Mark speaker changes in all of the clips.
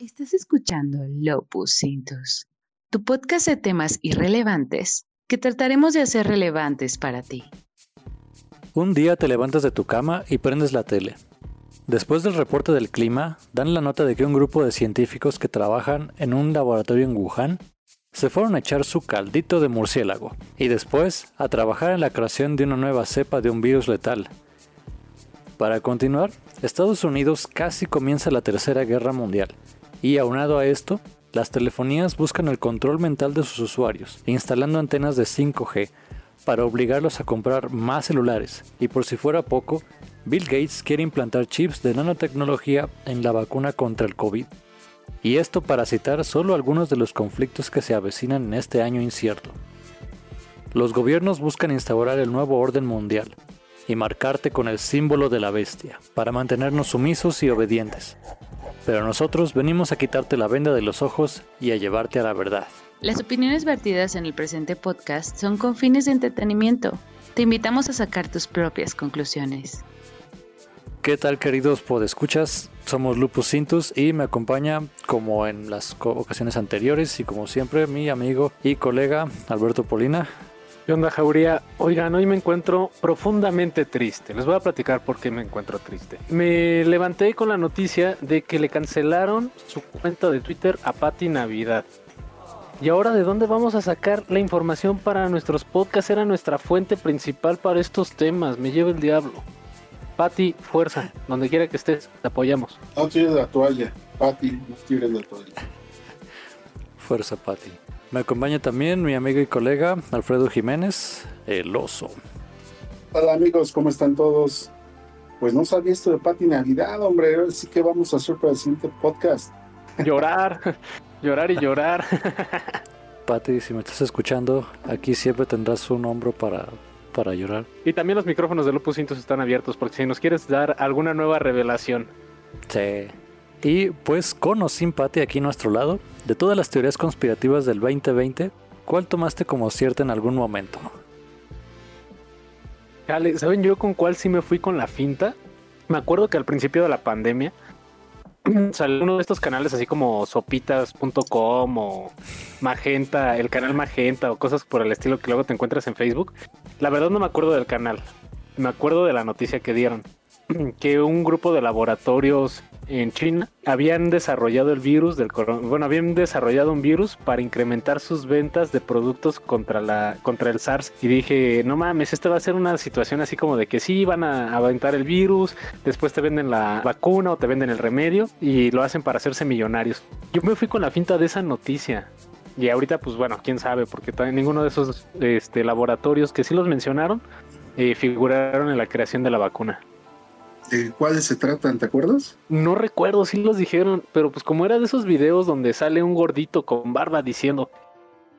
Speaker 1: Estás escuchando Lopus Cintus, tu podcast de temas irrelevantes que trataremos de hacer relevantes para ti.
Speaker 2: Un día te levantas de tu cama y prendes la tele. Después del reporte del clima, dan la nota de que un grupo de científicos que trabajan en un laboratorio en Wuhan se fueron a echar su caldito de murciélago y después a trabajar en la creación de una nueva cepa de un virus letal. Para continuar, Estados Unidos casi comienza la Tercera Guerra Mundial y aunado a esto, las telefonías buscan el control mental de sus usuarios, instalando antenas de 5G para obligarlos a comprar más celulares. Y por si fuera poco, Bill Gates quiere implantar chips de nanotecnología en la vacuna contra el COVID. Y esto para citar solo algunos de los conflictos que se avecinan en este año incierto. Los gobiernos buscan instaurar el nuevo orden mundial y marcarte con el símbolo de la bestia para mantenernos sumisos y obedientes pero nosotros venimos a quitarte la venda de los ojos y a llevarte a la verdad.
Speaker 1: Las opiniones vertidas en el presente podcast son con fines de entretenimiento. Te invitamos a sacar tus propias conclusiones.
Speaker 2: ¿Qué tal queridos podescuchas? Somos Lupus Cintus y me acompaña como en las ocasiones anteriores y como siempre mi amigo y colega Alberto Polina.
Speaker 3: ¿Qué onda, Jauría? Oigan, hoy me encuentro profundamente triste. Les voy a platicar por qué me encuentro triste. Me levanté con la noticia de que le cancelaron su cuenta de Twitter a Patti Navidad. ¿Y ahora de dónde vamos a sacar la información para nuestros podcasts? Era nuestra fuente principal para estos temas. Me lleva el diablo. Patti, fuerza. Donde quiera que estés, te apoyamos.
Speaker 4: No tires la toalla. Patti, no tires la toalla.
Speaker 2: Fuerza, Patti. Me acompaña también mi amigo y colega Alfredo Jiménez, el oso.
Speaker 4: Hola amigos, ¿cómo están todos? Pues no sabía esto de Pati Navidad, hombre. Ahora sí que vamos a hacer para el siguiente podcast.
Speaker 3: Llorar, llorar y llorar.
Speaker 2: Pati, si me estás escuchando, aquí siempre tendrás un hombro para, para llorar.
Speaker 3: Y también los micrófonos de Lupus Cintos están abiertos, porque si nos quieres dar alguna nueva revelación.
Speaker 2: Sí. Y pues con o sin aquí a nuestro lado, de todas las teorías conspirativas del 2020, ¿cuál tomaste como cierta en algún momento?
Speaker 3: ¿saben yo con cuál sí me fui con la finta? Me acuerdo que al principio de la pandemia salió uno de estos canales así como sopitas.com o Magenta, el canal Magenta o cosas por el estilo que luego te encuentras en Facebook. La verdad no me acuerdo del canal, me acuerdo de la noticia que dieron, que un grupo de laboratorios en China habían desarrollado el virus del bueno, habían desarrollado un virus para incrementar sus ventas de productos contra la contra el SARS y dije, no mames, esta va a ser una situación así como de que sí van a aventar el virus, después te venden la vacuna o te venden el remedio y lo hacen para hacerse millonarios. Yo me fui con la finta de esa noticia. Y ahorita, pues bueno, quién sabe, porque ninguno de esos este, laboratorios que sí los mencionaron eh, figuraron en la creación de la vacuna.
Speaker 4: ¿De cuáles se tratan? ¿Te acuerdas?
Speaker 3: No recuerdo, sí los dijeron, pero pues como era de esos videos donde sale un gordito con barba diciendo,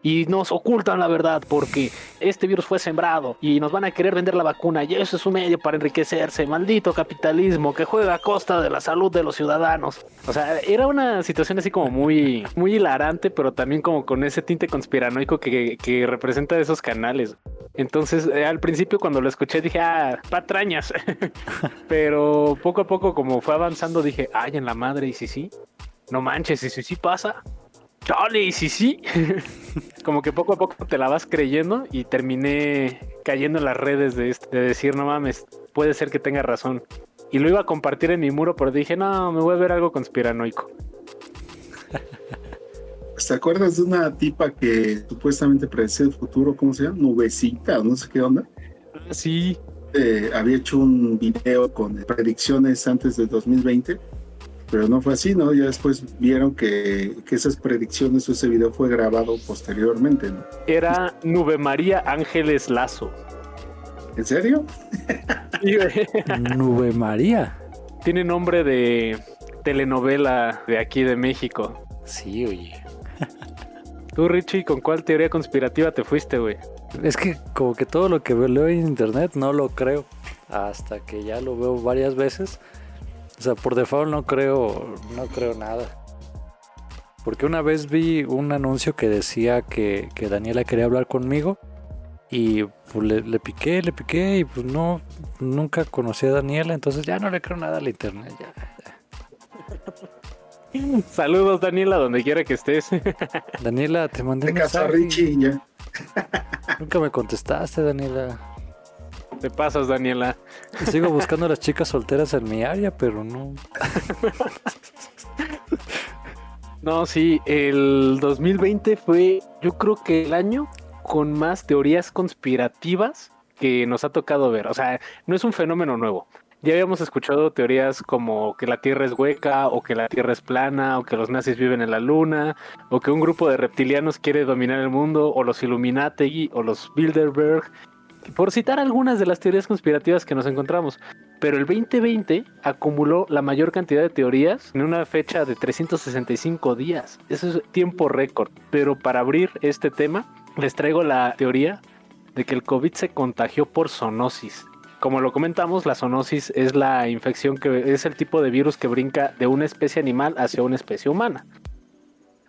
Speaker 3: y nos ocultan la verdad porque este virus fue sembrado y nos van a querer vender la vacuna y eso es un medio para enriquecerse. Maldito capitalismo que juega a costa de la salud de los ciudadanos. O sea, era una situación así como muy, muy hilarante, pero también como con ese tinte conspiranoico que, que representa esos canales. Entonces, eh, al principio cuando lo escuché dije, ah, patrañas. pero poco a poco como fue avanzando dije, ay, en la madre, y si sí, no manches, y si sí pasa. Chale, sí, sí. Como que poco a poco te la vas creyendo y terminé cayendo en las redes de, de decir, no mames, puede ser que tenga razón. Y lo iba a compartir en mi muro, pero dije, no, me voy a ver algo conspiranoico.
Speaker 4: ¿Te acuerdas de una tipa que supuestamente predecía el futuro? ¿Cómo se llama? Nubecita, no sé qué onda.
Speaker 3: Sí.
Speaker 4: Eh, había hecho un video con predicciones antes del 2020 pero no fue así, ¿no? Ya después vieron que, esas predicciones o ese video fue grabado posteriormente, ¿no?
Speaker 3: Era Nube María Ángeles Lazo.
Speaker 4: ¿En serio?
Speaker 2: Nube María.
Speaker 3: Tiene nombre de telenovela de aquí de México.
Speaker 2: Sí, oye.
Speaker 3: Tú, Richie, ¿con cuál teoría conspirativa te fuiste, güey?
Speaker 2: Es que como que todo lo que leo en internet no lo creo. Hasta que ya lo veo varias veces o sea, por default no creo, no creo nada. Porque una vez vi un anuncio que decía que, Daniela quería hablar conmigo y pues le, piqué, le piqué y pues no, nunca conocí a Daniela, entonces ya no le creo nada al internet.
Speaker 3: Saludos, Daniela, donde quiera que estés.
Speaker 2: Daniela, te mandé un
Speaker 4: casa
Speaker 2: mensaje.
Speaker 4: Richie ya.
Speaker 2: Nunca me contestaste, Daniela.
Speaker 3: Te pasas, Daniela.
Speaker 2: Sigo buscando a las chicas solteras en mi área, pero no.
Speaker 3: No, sí, el 2020 fue, yo creo que el año con más teorías conspirativas que nos ha tocado ver. O sea, no es un fenómeno nuevo. Ya habíamos escuchado teorías como que la Tierra es hueca, o que la Tierra es plana, o que los nazis viven en la Luna, o que un grupo de reptilianos quiere dominar el mundo, o los Illuminati, o los Bilderberg, por citar algunas de las teorías conspirativas que nos encontramos. Pero el 2020 acumuló la mayor cantidad de teorías en una fecha de 365 días. Eso es tiempo récord. Pero para abrir este tema, les traigo la teoría de que el COVID se contagió por zoonosis. Como lo comentamos, la zoonosis es la infección que es el tipo de virus que brinca de una especie animal hacia una especie humana.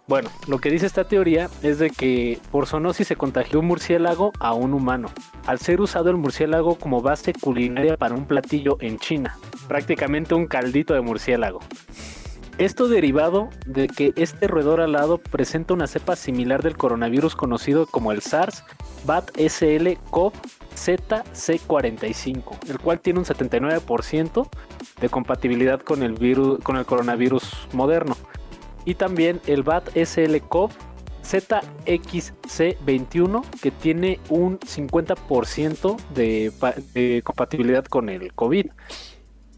Speaker 3: Bueno, lo que dice esta teoría es de que por zoonosis se contagió un murciélago a un humano, al ser usado el murciélago como base culinaria para un platillo en China, prácticamente un caldito de murciélago. Esto derivado de que este roedor alado presenta una cepa similar del coronavirus conocido como el SARS bat SL CoV ZC45, el cual tiene un 79% de compatibilidad con el con el coronavirus moderno. Y también el bat SL CoV ZXC21 que tiene un 50% de, de compatibilidad con el COVID.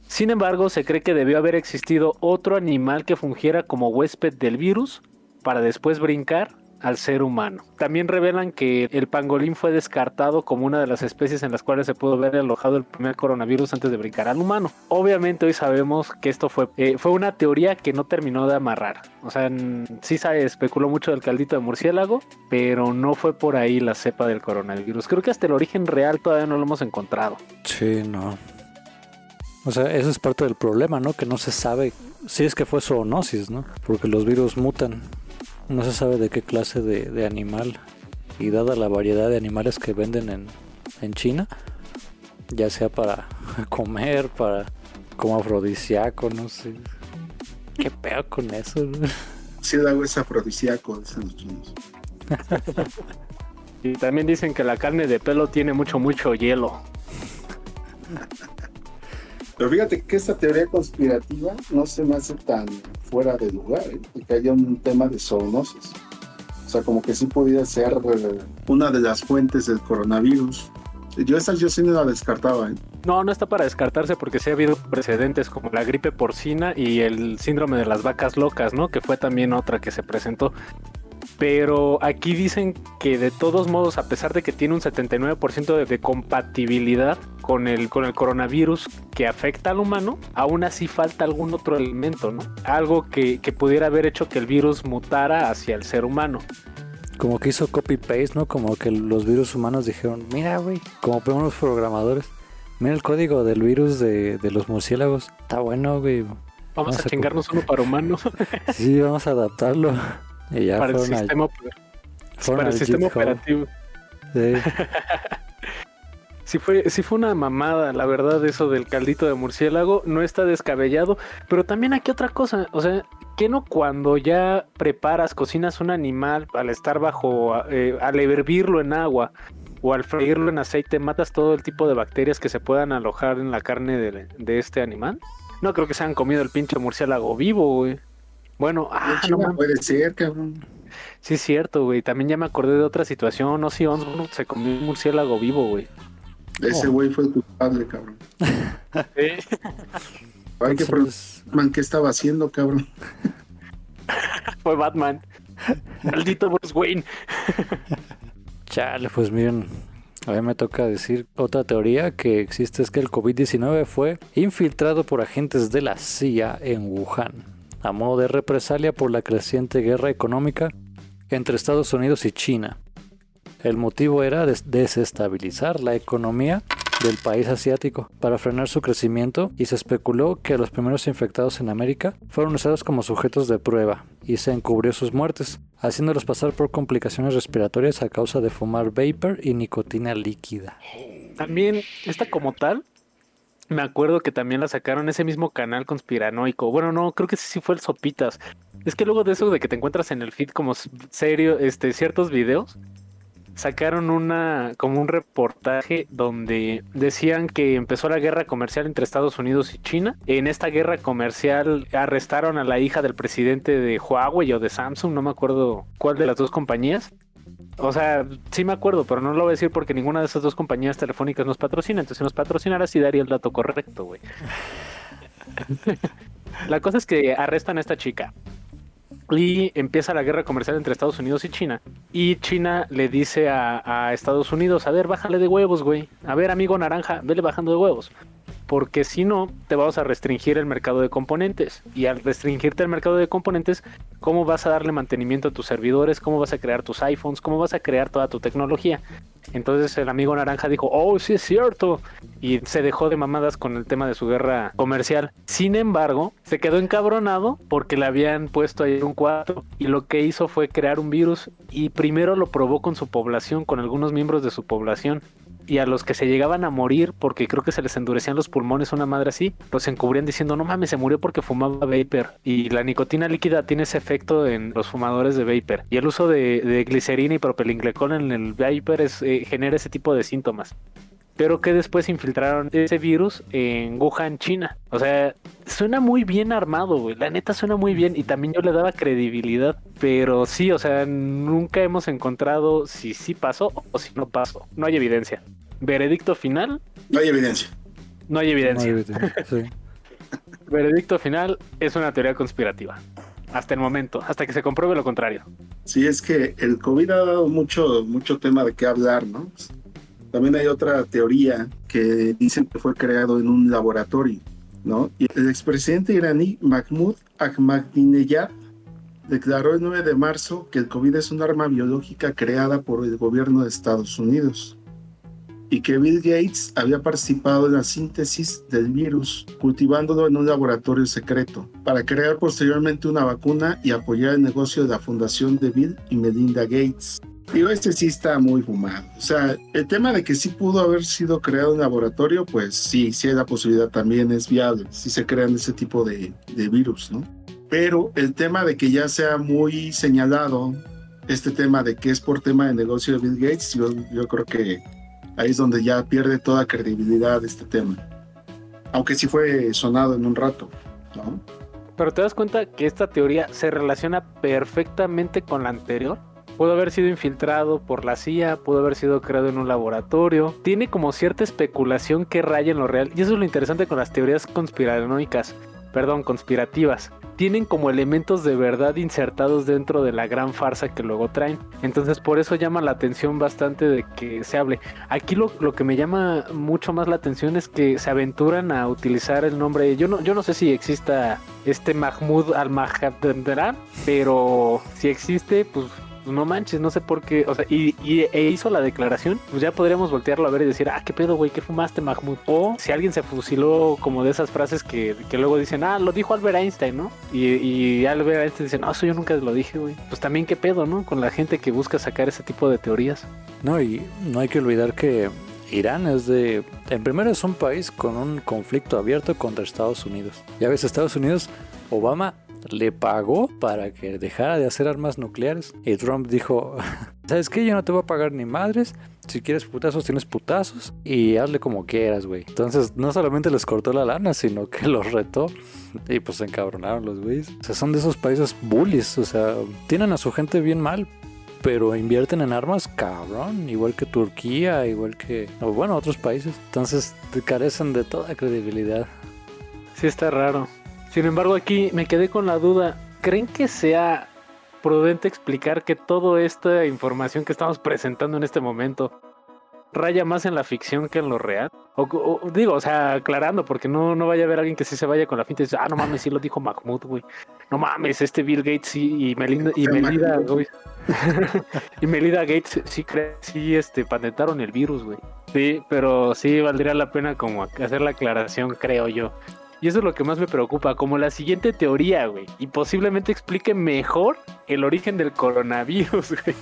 Speaker 3: Sin embargo, se cree que debió haber existido otro animal que fungiera como huésped del virus para después brincar al ser humano. También revelan que el pangolín fue descartado como una de las especies en las cuales se pudo ver alojado el primer coronavirus antes de brincar al humano. Obviamente hoy sabemos que esto fue, eh, fue una teoría que no terminó de amarrar. O sea, sí se especuló mucho del caldito de murciélago, pero no fue por ahí la cepa del coronavirus. Creo que hasta el origen real todavía no lo hemos encontrado.
Speaker 2: Sí, no. O sea, eso es parte del problema, ¿no? Que no se sabe si es que fue zoonosis, ¿no? Porque los virus mutan. No se sabe de qué clase de, de animal. Y dada la variedad de animales que venden en, en China, ya sea para comer, para como afrodisíaco, no sé. ¿Qué pedo con eso? no?
Speaker 4: Sí, el agua es afrodisíaco, dicen los chinos.
Speaker 3: Y también dicen que la carne de pelo tiene mucho, mucho hielo.
Speaker 4: Pero fíjate que esta teoría conspirativa no se me hace tan fuera de lugar, ¿eh? que haya un tema de zoonosis. O sea, como que sí podía ser eh, una de las fuentes del coronavirus. Yo esa yo sí no la descartaba, ¿eh?
Speaker 3: No, no está para descartarse porque sí ha habido precedentes como la gripe porcina y el síndrome de las vacas locas, ¿no? Que fue también otra que se presentó. Pero aquí dicen que de todos modos, a pesar de que tiene un 79% de, de compatibilidad con el, con el coronavirus que afecta al humano, aún así falta algún otro elemento, ¿no? Algo que, que pudiera haber hecho que el virus mutara hacia el ser humano.
Speaker 2: Como que hizo copy-paste, ¿no? Como que los virus humanos dijeron, mira, güey, como unos programadores, mira el código del virus de, de los murciélagos. Está bueno, güey.
Speaker 3: Vamos,
Speaker 2: Vamos
Speaker 3: a
Speaker 2: a
Speaker 3: chingarnos uno para humano,
Speaker 2: Sí, vamos a adaptarlo. Y ya
Speaker 3: para el
Speaker 2: al-
Speaker 3: sistema, para el sistema operativo.
Speaker 2: Sí.
Speaker 3: Sí fue, sí fue una mamada, la verdad, eso del caldito de murciélago. No está descabellado. Pero también aquí otra cosa. O sea, que no cuando ya preparas, cocinas un animal al estar bajo, eh, al hervirlo en agua o al freírlo en aceite, matas todo el tipo de bacterias que se puedan alojar en la carne de, de este animal? No creo que se han comido el pinche murciélago vivo, güey. Bueno, ah, no
Speaker 4: puede ser, cabrón.
Speaker 3: Sí, es cierto, güey. También ya me acordé de otra situación. Ozzy Osbourne se comió un murciélago vivo, güey.
Speaker 4: Ese
Speaker 2: Oh.
Speaker 4: güey fue el culpable, cabrón. Ay, que
Speaker 2: Entonces,
Speaker 4: man, ¿qué estaba haciendo, cabrón?
Speaker 3: Fue Batman. Maldito Bruce Wayne.
Speaker 2: chale, pues miren, a mí me toca decir otra teoría que existe es que el COVID-19 fue infiltrado por agentes de la CIA en Wuhan, a modo de represalia por la creciente guerra económica entre Estados Unidos y China. El motivo era des- desestabilizar la economía del país asiático para frenar su crecimiento y se especuló que los primeros infectados en América fueron usados como sujetos de prueba y se encubrió sus muertes, haciéndolos pasar por complicaciones respiratorias a causa de fumar vapor y nicotina líquida.
Speaker 3: También, esta como tal, Me acuerdo que también la sacaron ese mismo canal conspiranoico. Bueno, no, creo que sí fue el Sopitas. Es que luego de eso de que te encuentras en el feed como serio, este, ciertos videos, sacaron una como un reportaje donde decían que empezó la guerra comercial entre Estados Unidos y China. En esta guerra comercial arrestaron a la hija del presidente de Huawei o de Samsung, no me acuerdo cuál de las dos compañías. O sea, sí me acuerdo, pero no lo voy a decir porque ninguna de esas dos compañías telefónicas nos patrocina. Entonces, si nos patrocinara, sí daría el dato correcto, güey. la cosa es que arrestan a esta chica y empieza la guerra comercial entre Estados Unidos y China. Y China le dice a, Estados Unidos, a ver, bájale de huevos, güey. A ver, amigo naranja, vele bajando de huevos. Porque si no, te vamos a restringir el mercado de componentes. Y al restringirte el mercado de componentes, ¿cómo vas a darle mantenimiento a tus servidores? ¿Cómo vas a crear tus iPhones? ¿Cómo vas a crear toda tu tecnología? Entonces el amigo naranja dijo, oh, sí es cierto. Y se dejó de mamadas con el tema de su guerra comercial. Sin embargo, se quedó encabronado porque le habían puesto ahí un 4 y lo que hizo fue crear un virus y primero lo probó con su población, con algunos miembros de su población y a los que se llegaban a morir porque creo que se les endurecían los pulmones, una madre así, los encubrían diciendo, no mames, se murió porque fumaba vapor. Y la nicotina líquida tiene ese efecto en los fumadores de vapor. Y el uso de, glicerina y propilenglicol en el vapor es, eh, genera ese tipo de síntomas. Pero que después infiltraron ese virus en Wuhan, China. O sea, suena muy bien armado, güey. La neta suena muy bien y también yo le daba credibilidad. Pero sí, o sea, nunca hemos encontrado si sí pasó o si no pasó. No hay evidencia. Veredicto final.
Speaker 4: No hay evidencia.
Speaker 3: No hay evidencia. Veredicto final es una teoría conspirativa. Hasta el momento, hasta que se compruebe lo contrario.
Speaker 4: Sí, es que el COVID ha dado mucho, mucho tema de qué hablar, ¿no? También hay otra teoría que dicen que fue creado en un laboratorio, ¿no? El expresidente iraní Mahmoud Ahmadinejad declaró el 9 de marzo que el COVID es un arma biológica creada por el gobierno de Estados Unidos y que Bill Gates había participado en la síntesis del virus, cultivándolo en un laboratorio secreto, para crear posteriormente una vacuna y apoyar el negocio de la fundación de Bill y Melinda Gates. Digo, este sí está muy fumado. O sea, el tema de que sí pudo haber sido creado en laboratorio, pues sí, sí hay la posibilidad también, es viable, si se crean ese tipo de, de virus, ¿no? Pero el tema de que ya sea muy señalado este tema de que es por tema de negocio de Bill Gates, yo, yo creo que ahí es donde ya pierde toda credibilidad este tema. Aunque sí fue sonado en un rato, ¿no?
Speaker 3: Pero te das cuenta que esta teoría se relaciona perfectamente con la anterior. Pudo haber sido infiltrado por la CIA, pudo haber sido creado en un laboratorio. Tiene como cierta especulación que raya en lo real. Y eso es lo interesante con las teorías conspiranoicas, perdón, conspirativas tienen como elementos de verdad insertados dentro de la gran farsa que luego traen. Entonces por eso llama la atención bastante de que se hable. Aquí lo, que me llama mucho más la atención es que se aventuran a utilizar el nombre, yo no, yo no sé si exista este Mahmoud al-Mahadendran, pero si existe, pues pues no manches, no sé por qué, o sea, y, e hizo la declaración, pues ya podríamos voltearlo a ver y decir, ah, qué pedo, güey, ¿qué fumaste, Mahmoud? O si alguien se fusiló como de esas frases que, luego dicen, ah, lo dijo Albert Einstein, ¿no? Y, y Albert Einstein dice, no, eso yo nunca lo dije, güey. Pues también qué pedo, ¿no? Con la gente que busca sacar ese tipo de teorías.
Speaker 2: No, y no hay que olvidar que Irán es de... En primero es un país con un conflicto abierto contra Estados Unidos. Ya ves, Estados Unidos, Obama le pagó para que dejara de hacer armas nucleares. Y Trump dijo, ¿sabes qué? Yo no te voy a pagar ni madres. Si quieres putazos, tienes putazos. Y hazle como quieras, güey. Entonces, no solamente les cortó la lana, sino que los retó. Y pues se encabronaron los güeyes. O sea, son de esos países bullies. O sea, tienen a su gente bien mal. Pero invierten en armas, cabrón. Igual que Turquía, igual que... Bueno, otros países. Entonces, carecen de toda credibilidad.
Speaker 3: Sí, está raro. Sin embargo, aquí me quedé con la duda. ¿Creen que sea prudente explicar que toda esta información que estamos presentando en este momento raya más en la ficción que en lo real? O, digo, o sea, aclarando, porque no, no vaya a haber alguien que sí se vaya con la finta y dice, ah, no mames, sí lo dijo Mahmoud, güey. No mames, este Bill Gates y Melinda, y Melinda, güey. y Melinda Gates sí, sí este, patentaron el virus, güey. Sí, pero sí valdría la pena como hacer la aclaración, creo yo. Y eso es lo que más me preocupa, como la siguiente teoría, güey. Y posiblemente explique mejor el origen del coronavirus, güey.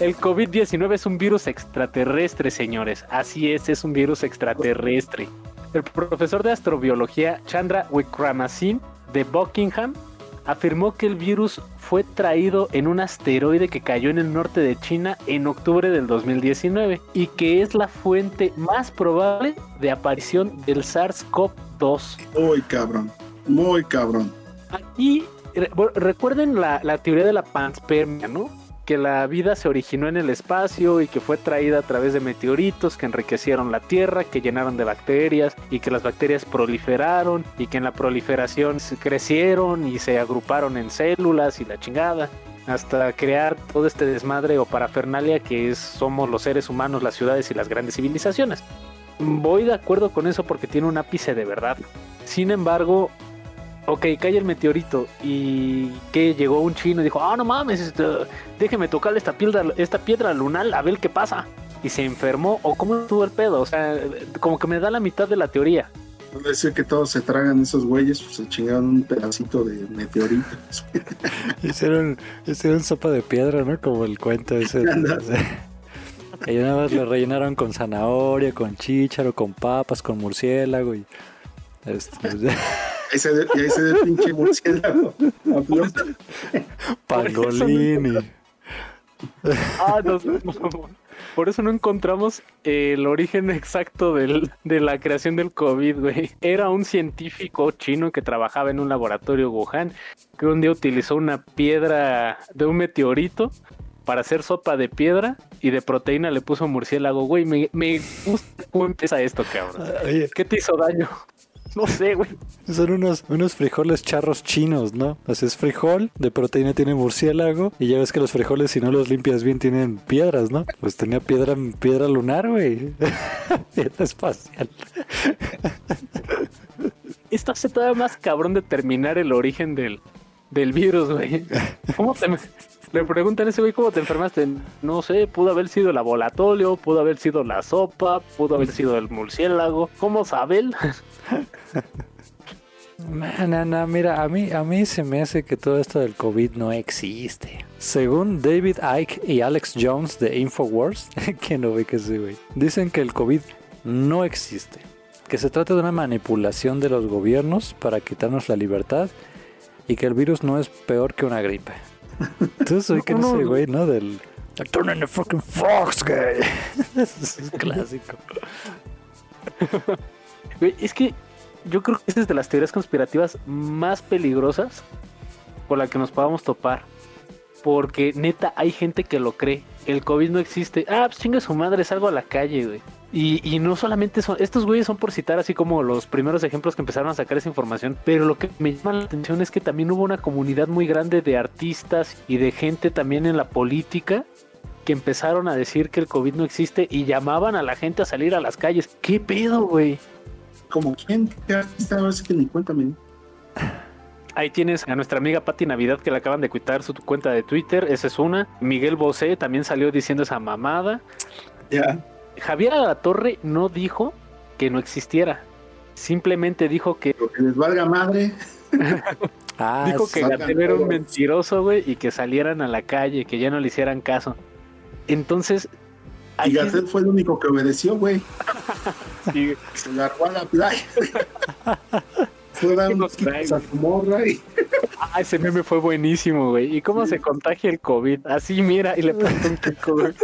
Speaker 3: El COVID-19 es un virus extraterrestre, señores. Así es, es un virus extraterrestre. El profesor de astrobiología Chandra Wickramasin de Buckingham afirmó que el virus fue traído en un asteroide que cayó en el norte de China en octubre del 2019 y que es la fuente más probable de aparición del SARS-CoV-2.
Speaker 4: Muy cabrón, muy cabrón.
Speaker 3: Aquí recuerden la, la, teoría de la panspermia, ¿no? Que la vida se originó en el espacio y que fue traída a través de meteoritos que enriquecieron la Tierra, que llenaron de bacterias y que las bacterias proliferaron y que en la proliferación crecieron y se agruparon en células y la chingada hasta crear todo este desmadre o parafernalia que es, somos los seres humanos, las ciudades y las grandes civilizaciones. Voy de acuerdo con eso porque tiene un ápice de verdad. Sin embargo, ok, cae el meteorito y que llegó un chino y dijo, ah, no mames, este, déjeme tocarle esta piedra, esta piedra lunar a ver qué pasa. Y se enfermó, o cómo estuvo el pedo, o sea, como que me da la mitad de la teoría.
Speaker 4: No decir que todos se tragan esos güeyes, pues se chingaron un pedacito de meteorito.
Speaker 2: hicieron, hicieron sopa de piedra, ¿no? Como el cuento ese. y nada más lo rellenaron con zanahoria, con chícharo, con papas, con murciélago y... Este,
Speaker 4: ahí se y ahí se ve el pinche murciélago.
Speaker 2: Pangolini.
Speaker 3: ah, no, Por eso no encontramos el origen exacto del, de la creación del COVID, güey. Era un científico chino que trabajaba en un laboratorio Wuhan que un día utilizó una piedra de un meteorito para hacer sopa de piedra y de proteína le puso murciélago. Güey, me, me gusta cómo empieza esto, cabrón. ¿Qué te hizo daño? No sé, güey.
Speaker 2: Son unos, unos frijoles charros chinos, ¿no? Así es frijol, de proteína tiene murciélago, y ya ves que los frijoles, si no los limpias bien, tienen piedras, ¿no? Pues tenía piedra, piedra lunar, güey. piedra espacial.
Speaker 3: Esto hace todavía más cabrón determinar el origen del, del virus, güey. ¿Cómo te, le preguntan a ese güey cómo te enfermaste. No sé, pudo haber sido el laboratorio, pudo haber sido la sopa, pudo haber sido el murciélago. ¿Cómo sabe él?
Speaker 2: Mira, a mí, a mí se me hace que todo esto del COVID no existe. Según David Icke y Alex Jones de Infowars, que no ve que sí, güey, dicen que el COVID no existe. Que se trata de una manipulación de los gobiernos para quitarnos la libertad y que el virus no es peor que una gripe. Tú soy que no, ese güey, ¿no? Del. Turn the fucking frogs, güey. es clásico.
Speaker 3: es que yo creo que esa es de las teorías conspirativas más peligrosas con la que nos podamos topar. Porque neta, hay gente que lo cree. El COVID no existe. Ah, pues chinga su madre, salgo a la calle, güey. Y, no solamente son, estos güeyes son por citar así como los primeros ejemplos que empezaron a sacar esa información, pero lo que me llama la atención es que también hubo una comunidad muy grande de artistas y de gente también en la política que empezaron a decir que el COVID no existe y llamaban a la gente a salir a las calles. ¿Qué pedo, güey?
Speaker 4: ¿Como quién? ¿Qué artista? A que ni cuéntame.
Speaker 3: Ahí tienes a nuestra amiga Patti Navidad que le acaban de quitar su cuenta de Twitter. Esa es una. Miguel Bosé también salió diciendo esa mamada.
Speaker 4: Ya.
Speaker 3: Javier Torre no dijo que no existiera. Simplemente dijo que.
Speaker 4: que les valga madre.
Speaker 3: ah, dijo que Gatel era un mentiroso, güey, y que salieran a la calle, que ya no le hicieran caso. Entonces.
Speaker 4: Y Gatel fue el único que obedeció, güey. sí. Se largó a la playa. fue a su morra y.
Speaker 3: Ah, ese meme fue buenísimo, güey. ¿Y cómo se contagia el COVID? Así, mira, y le preguntó un pico, güey.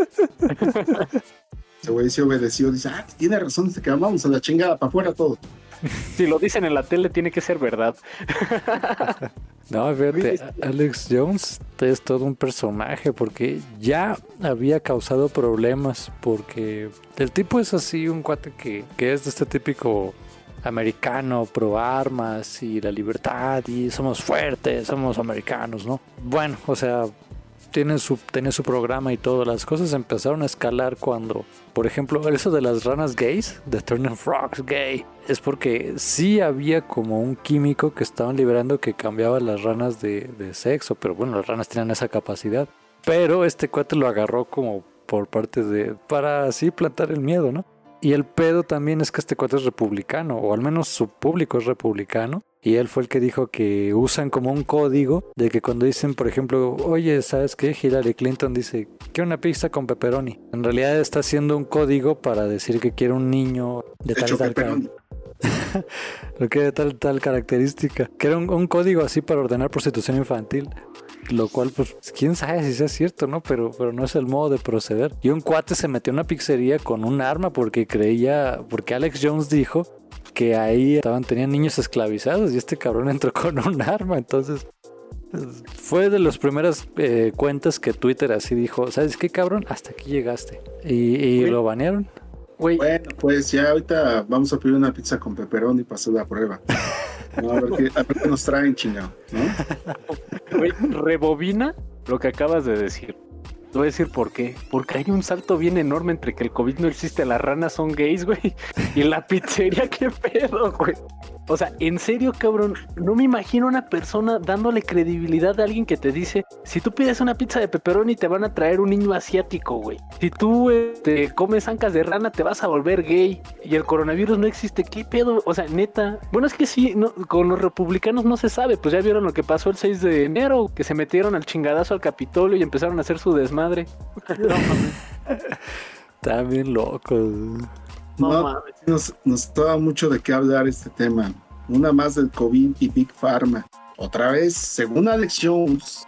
Speaker 4: Ese güey se obedeció, dice, ah, tiene razón, dice que vamos a la chingada, para afuera todo.
Speaker 3: Si lo dicen en la tele, tiene que ser verdad.
Speaker 2: No, fíjate, Alex Jones es todo un personaje porque ya había causado problemas porque el tipo es así, un cuate que, que es de este típico americano, pro armas y la libertad y somos fuertes, somos americanos, ¿no? Bueno, o sea, tiene su, tiene su programa y todo. Las cosas empezaron a escalar cuando, por ejemplo, eso de las ranas gays, de Turning Frogs Gay, es porque sí había como un químico que estaban liberando que cambiaba las ranas de, de sexo, pero bueno, las ranas tenían esa capacidad. Pero este cuate lo agarró como por parte de, para así plantar el miedo, ¿no? Y el pedo también es que este cuate es republicano, o al menos su público es republicano. Y él fue el que dijo que usan como un código de que cuando dicen, por ejemplo, oye, ¿sabes qué? Hillary Clinton dice, quiero una pizza con pepperoni. En realidad está haciendo un código para decir que quiere un niño de tal tal Lo que tal, tal característica. Que era un, un código así para ordenar prostitución infantil. Lo cual, pues, quién sabe si sea cierto, ¿no? Pero, pero no es el modo de proceder. Y un cuate se metió en una pizzería con un arma porque creía, porque Alex Jones dijo que ahí estaban, tenían niños esclavizados y este cabrón entró con un arma. Entonces, fue de las primeras eh, cuentas que Twitter así dijo, ¿sabes qué cabrón? Hasta aquí llegaste. Y, y lo banearon.
Speaker 4: Bueno, pues ya ahorita vamos a pedir una pizza con pepperoni y pasar la prueba. No, a, ver qué, a ver qué nos traen, chingado, ¿no?
Speaker 3: güey, rebobina lo que acabas de decir. Te voy a decir por qué. Porque hay un salto bien enorme entre que el COVID no existe, las ranas son gays, güey. Y la pizzería, qué pedo, güey. O sea, en serio, cabrón, no me imagino una persona dándole credibilidad a alguien que te dice, si tú pides una pizza de pepperoni te van a traer un niño asiático, güey. Si tú te comes ancas de rana te vas a volver gay y el coronavirus no existe, ¿qué pedo? O sea, neta. Bueno, es que sí, no, con los republicanos no se sabe, pues ya vieron lo que pasó el 6 de enero, que se metieron al chingadazo al Capitolio y empezaron a hacer su desmadre. No.
Speaker 2: Están bien locos.
Speaker 3: No
Speaker 4: nos, nos mucho de qué hablar este tema. Una más del COVID y Big Pharma. Otra vez, según Alex Jones,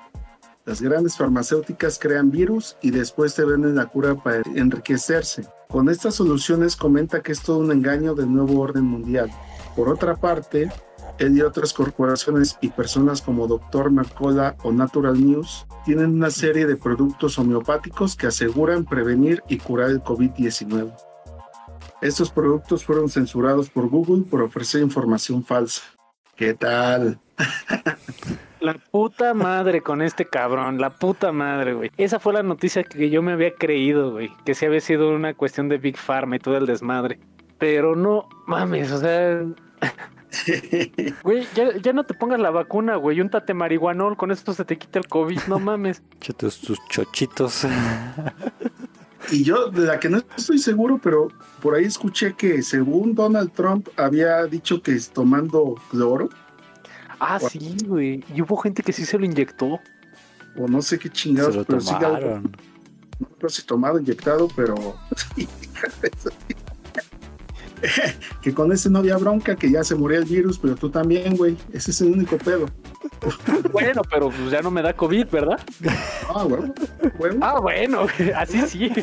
Speaker 4: las grandes farmacéuticas crean virus y después te venden la cura para enriquecerse. Con estas soluciones comenta que es todo un engaño del nuevo orden mundial. Por otra parte, él y otras corporaciones y personas como Dr. Mercola o Natural News tienen una serie de productos homeopáticos que aseguran prevenir y curar el COVID-19. Estos productos fueron censurados por Google por ofrecer información falsa. ¿Qué tal?
Speaker 3: La puta madre con este cabrón, la puta madre, güey. Esa fue la noticia que yo me había creído, güey. Que sí había sido una cuestión de Big Pharma y todo el desmadre. Pero no mames, o sea. Güey, ya, ya no te pongas la vacuna, güey. Úntate marihuanol, con esto se te quita el COVID, no mames.
Speaker 2: Échate tus chochitos.
Speaker 4: Y yo, de la que no estoy seguro, pero por ahí escuché que según Donald Trump había dicho que es tomando cloro,
Speaker 3: Ah, sí, güey. Y hubo gente que sí se lo inyectó.
Speaker 4: o no sé qué
Speaker 2: Se
Speaker 4: chingados,
Speaker 2: lo
Speaker 4: pero sí,
Speaker 2: tomaron.
Speaker 4: no creo si tomado, inyectado, pero que con ese no había bronca, que ya se moría el virus, pero tú también, güey. Ese es el único pedo.
Speaker 3: Bueno, pero pues ya no me da COVID, ¿verdad?
Speaker 4: Ah, bueno, bueno.
Speaker 3: Ah, bueno, así sí.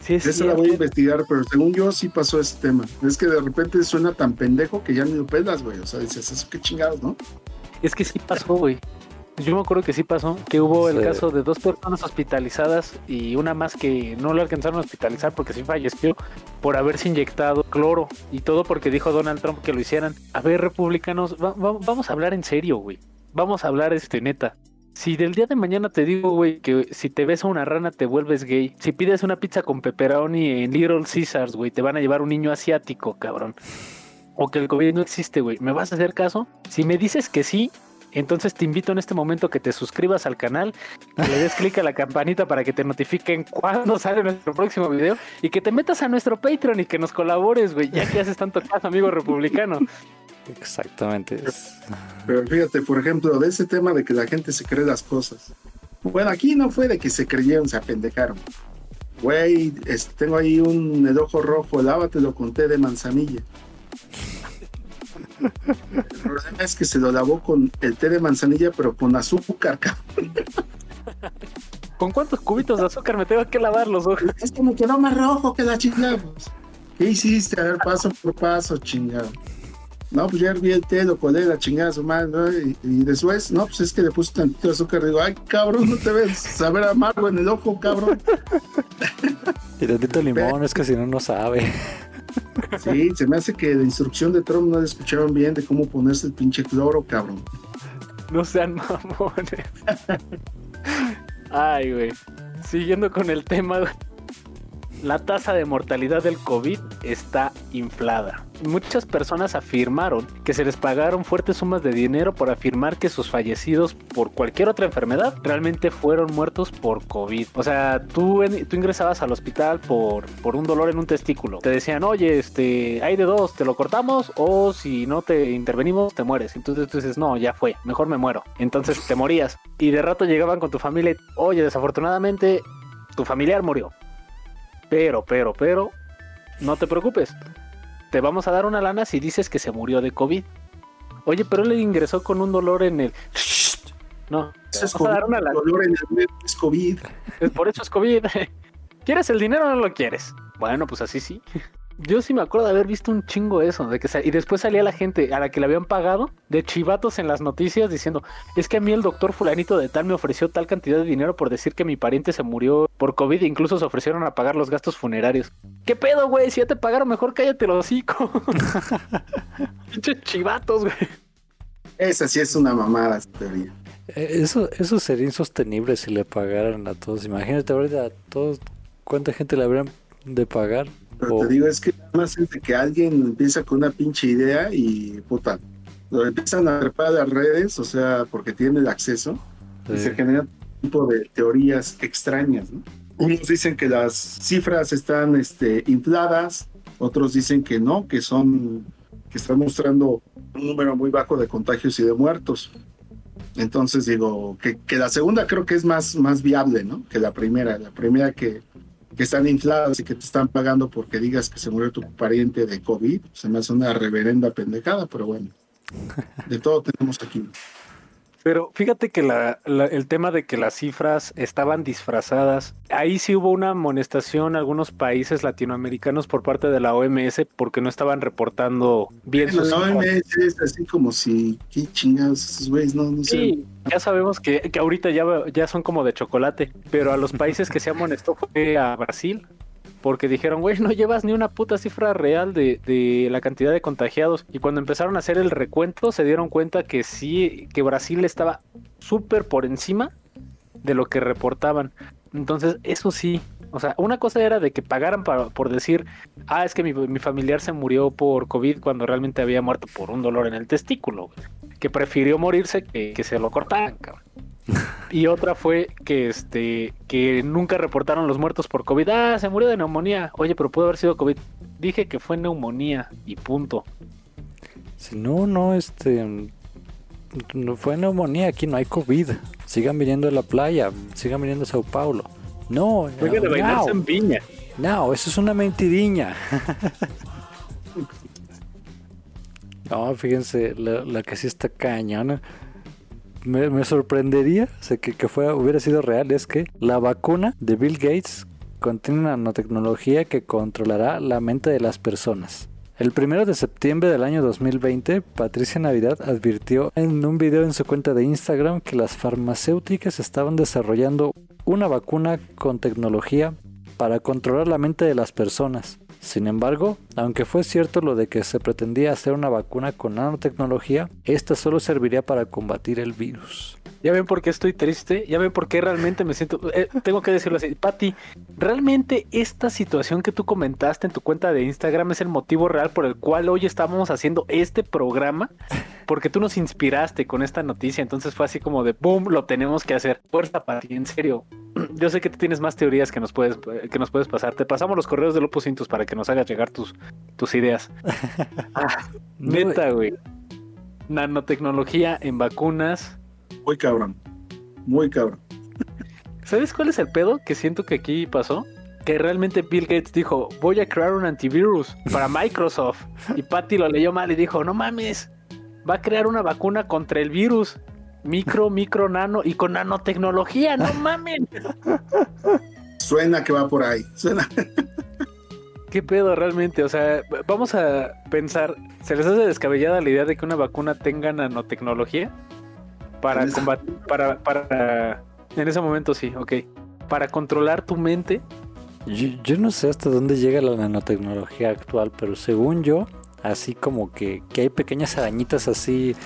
Speaker 3: Sí, es
Speaker 4: Esa la voy a investigar, pero según yo sí pasó ese tema. Es que de repente suena tan pendejo que ya ni lo pelas, güey. O sea, dices, eso qué chingados, ¿no?
Speaker 3: Es que sí pasó, güey. Yo me acuerdo que sí pasó, que hubo el caso de dos personas hospitalizadas y una más que no lo alcanzaron a hospitalizar porque sí falleció por haberse inyectado cloro y todo porque dijo Donald Trump que lo hicieran. A ver, republicanos, va- va- vamos a hablar en serio, güey. Vamos a hablar este neta. Si del día de mañana te digo, güey, que si te ves a una rana te vuelves gay. Si pides una pizza con pepperoni en Little Caesars, güey, te van a llevar un niño asiático, cabrón. O que el COVID no existe, güey. ¿Me vas a hacer caso? Si me dices que sí, entonces te invito en este momento que te suscribas al canal, que le des clic a la campanita para que te notifiquen cuando sale nuestro próximo video y que te metas a nuestro Patreon y que nos colabores, güey, ya que haces tanto caso, amigo republicano.
Speaker 2: Exactamente.
Speaker 4: Pero fíjate, por ejemplo, de ese tema de que la gente se cree las cosas. Bueno, aquí no fue de que se creyeron, se apendejaron. Güey, este, tengo ahí un el ojo rojo, lávatelo con té de manzanilla. El problema es que se lo lavó con el té de manzanilla, pero con azúcar, cabrón.
Speaker 3: ¿Con cuántos cubitos de azúcar me tengo que lavar los ojos?
Speaker 4: Es que me quedó más rojo que la chingada. pues. ¿Qué hiciste? A ver, paso por paso, chingado. No, pues ya herví el té, lo colé, la chingada su madre, ¿no? y, y después, no, pues es que le puse tantito azúcar. Digo, ay, cabrón, no te ves saber amargo en el ojo, cabrón.
Speaker 2: Y tantito limón, es que si no, no sabe.
Speaker 4: Sí, se me hace que la instrucción de Trump no le escucharon bien de cómo ponerse el pinche cloro, cabrón.
Speaker 3: No sean mamones. Ay, güey. Siguiendo con el tema. La tasa de mortalidad del COVID está inflada. Muchas personas afirmaron que se les pagaron fuertes sumas de dinero por afirmar que sus fallecidos por cualquier otra enfermedad realmente fueron muertos por COVID. O sea, tú, tú ingresabas al hospital por, por un dolor en un testículo. Te decían, oye, este, hay de dos, te lo cortamos o si no te intervenimos, te mueres. Entonces tú dices, no, ya fue, mejor me muero. Entonces te morías. Y de rato llegaban con tu familia y, oye, desafortunadamente, tu familiar murió. Pero, pero, pero, no te preocupes. te vamos a dar una lana si dices que se murió de COVID. Oye, pero él ingresó con un dolor en el... No,
Speaker 4: Eso es
Speaker 3: vamos a dar
Speaker 4: COVID,
Speaker 3: una lana.
Speaker 4: dolor en el es COVID.
Speaker 3: Es Por eso es COVID. ¿Quieres el dinero o no lo quieres? Bueno, pues así sí. Yo sí me acuerdo de haber visto un chingo eso, de que y después salía la gente a la que le habían pagado de chivatos en las noticias diciendo, es que a mí el doctor fulanito de tal me ofreció tal cantidad de dinero por decir que mi pariente se murió por COVID e incluso se ofrecieron a pagar los gastos funerarios. ¿Qué pedo, güey? Si ya te pagaron, mejor cállate los hocico. Chivatos, güey.
Speaker 4: Esa sí es una mamada, esa teoría.
Speaker 2: Eh, Eso, eso sería insostenible si le pagaran a todos. Imagínate ahorita a todos cuánta gente le habrían de pagar.
Speaker 4: Pero te digo, es que nada más es de que alguien empieza con una pinche idea y puta, lo empiezan a trepar a las redes, o sea, porque tienen el acceso, y
Speaker 2: Sí.
Speaker 4: se generan un tipo de teorías extrañas, ¿no? Unos dicen que las cifras están este, infladas, otros dicen que no, que son, que están mostrando un número muy bajo de contagios y de muertos. Entonces digo que, que la segunda creo que es más, más viable, ¿no? Que la primera. La primera que, que están infladas y que te están pagando porque digas que se murió tu pariente de COVID, se me hace una reverenda pendejada, pero bueno. De todo tenemos aquí.
Speaker 3: Pero fíjate que la- la- el tema de que las cifras estaban disfrazadas, ahí sí hubo una amonestación a algunos países latinoamericanos por parte de la OMS porque no estaban reportando bien sus
Speaker 4: La
Speaker 3: cifras.
Speaker 4: OMS es así como si, qué chingados esos güeyes, no, no sé.
Speaker 3: Sí, ya sabemos que, que ahorita ya, ya son como de chocolate, pero a los países que se amonestó fue a Brasil, porque dijeron, güey, no llevas ni una puta cifra real de, de la cantidad de contagiados. Y cuando empezaron a hacer el recuento, se dieron cuenta que sí, que Brasil estaba súper por encima de lo que reportaban. Entonces, eso sí. O sea, una cosa era de que pagaran para, por decir, ah, es que mi, mi familiar se murió por COVID cuando realmente había muerto por un dolor en el testículo. Que prefirió morirse que, que se lo cortaran, cabrón. Y otra fue que este que nunca reportaron los muertos por COVID. Ah, se murió de neumonía. Oye, pero pudo haber sido COVID. Dije que fue neumonía y punto.
Speaker 2: Si no, no, este. No fue neumonía, aquí no hay COVID. Sigan viniendo a la playa, sigan viniendo a Sao Paulo. No,
Speaker 3: Oiga,
Speaker 2: no,
Speaker 3: bailarse en
Speaker 2: no, eso es una mentiriña. No, fíjense, la, la que sí está cañona. Me, sorprendería o que, que fuera, hubiera sido real. Es que la vacuna de Bill Gates contiene nanotecnología que controlará la mente de las personas. El primero de septiembre del año 2020, Patricia Navidad advirtió en un video en su cuenta de Instagram que las farmacéuticas estaban desarrollando una vacuna con tecnología para controlar la mente de las personas. Sin embargo, aunque fue cierto lo de que se pretendía hacer una vacuna con nanotecnología, esta solo serviría para combatir el virus.
Speaker 3: Ya ven por qué estoy triste, ya ven por qué realmente me siento... eh, tengo que decirlo así, Patti, realmente esta situación que tú comentaste en tu cuenta de Instagram es el motivo real por el cual hoy estábamos haciendo este programa, porque tú nos inspiraste con esta noticia, entonces fue así como de, boom, lo tenemos que hacer. Fuerza, Patti, en serio. Yo sé que tú tienes más teorías que nos puedes, que nos puedes pasar. Te pasamos los correos de Lupus Intus para que nos hagas llegar tus, tus ideas. Ah, neta, güey. Nanotecnología en vacunas.
Speaker 4: Muy cabrón. Muy cabrón.
Speaker 3: ¿Sabes cuál es el pedo que siento que aquí pasó? Que realmente Bill Gates dijo, voy a crear un antivirus para Microsoft. Y Patty lo leyó mal y dijo, no mames, va a crear una vacuna contra el virus. Micro, micro, nano y con nanotecnología, no mames.
Speaker 4: Suena que va por ahí. Suena.
Speaker 3: ¿Qué pedo realmente? O sea, vamos a pensar, ¿se les hace descabellada la idea de que una vacuna tenga nanotecnología? Para
Speaker 4: En ese-
Speaker 3: combatir, para, para, en ese momento sí, ok. Para controlar tu mente,
Speaker 2: Yo, yo no sé hasta dónde llega la nanotecnología actual, pero según yo, así como que, que hay pequeñas arañitas así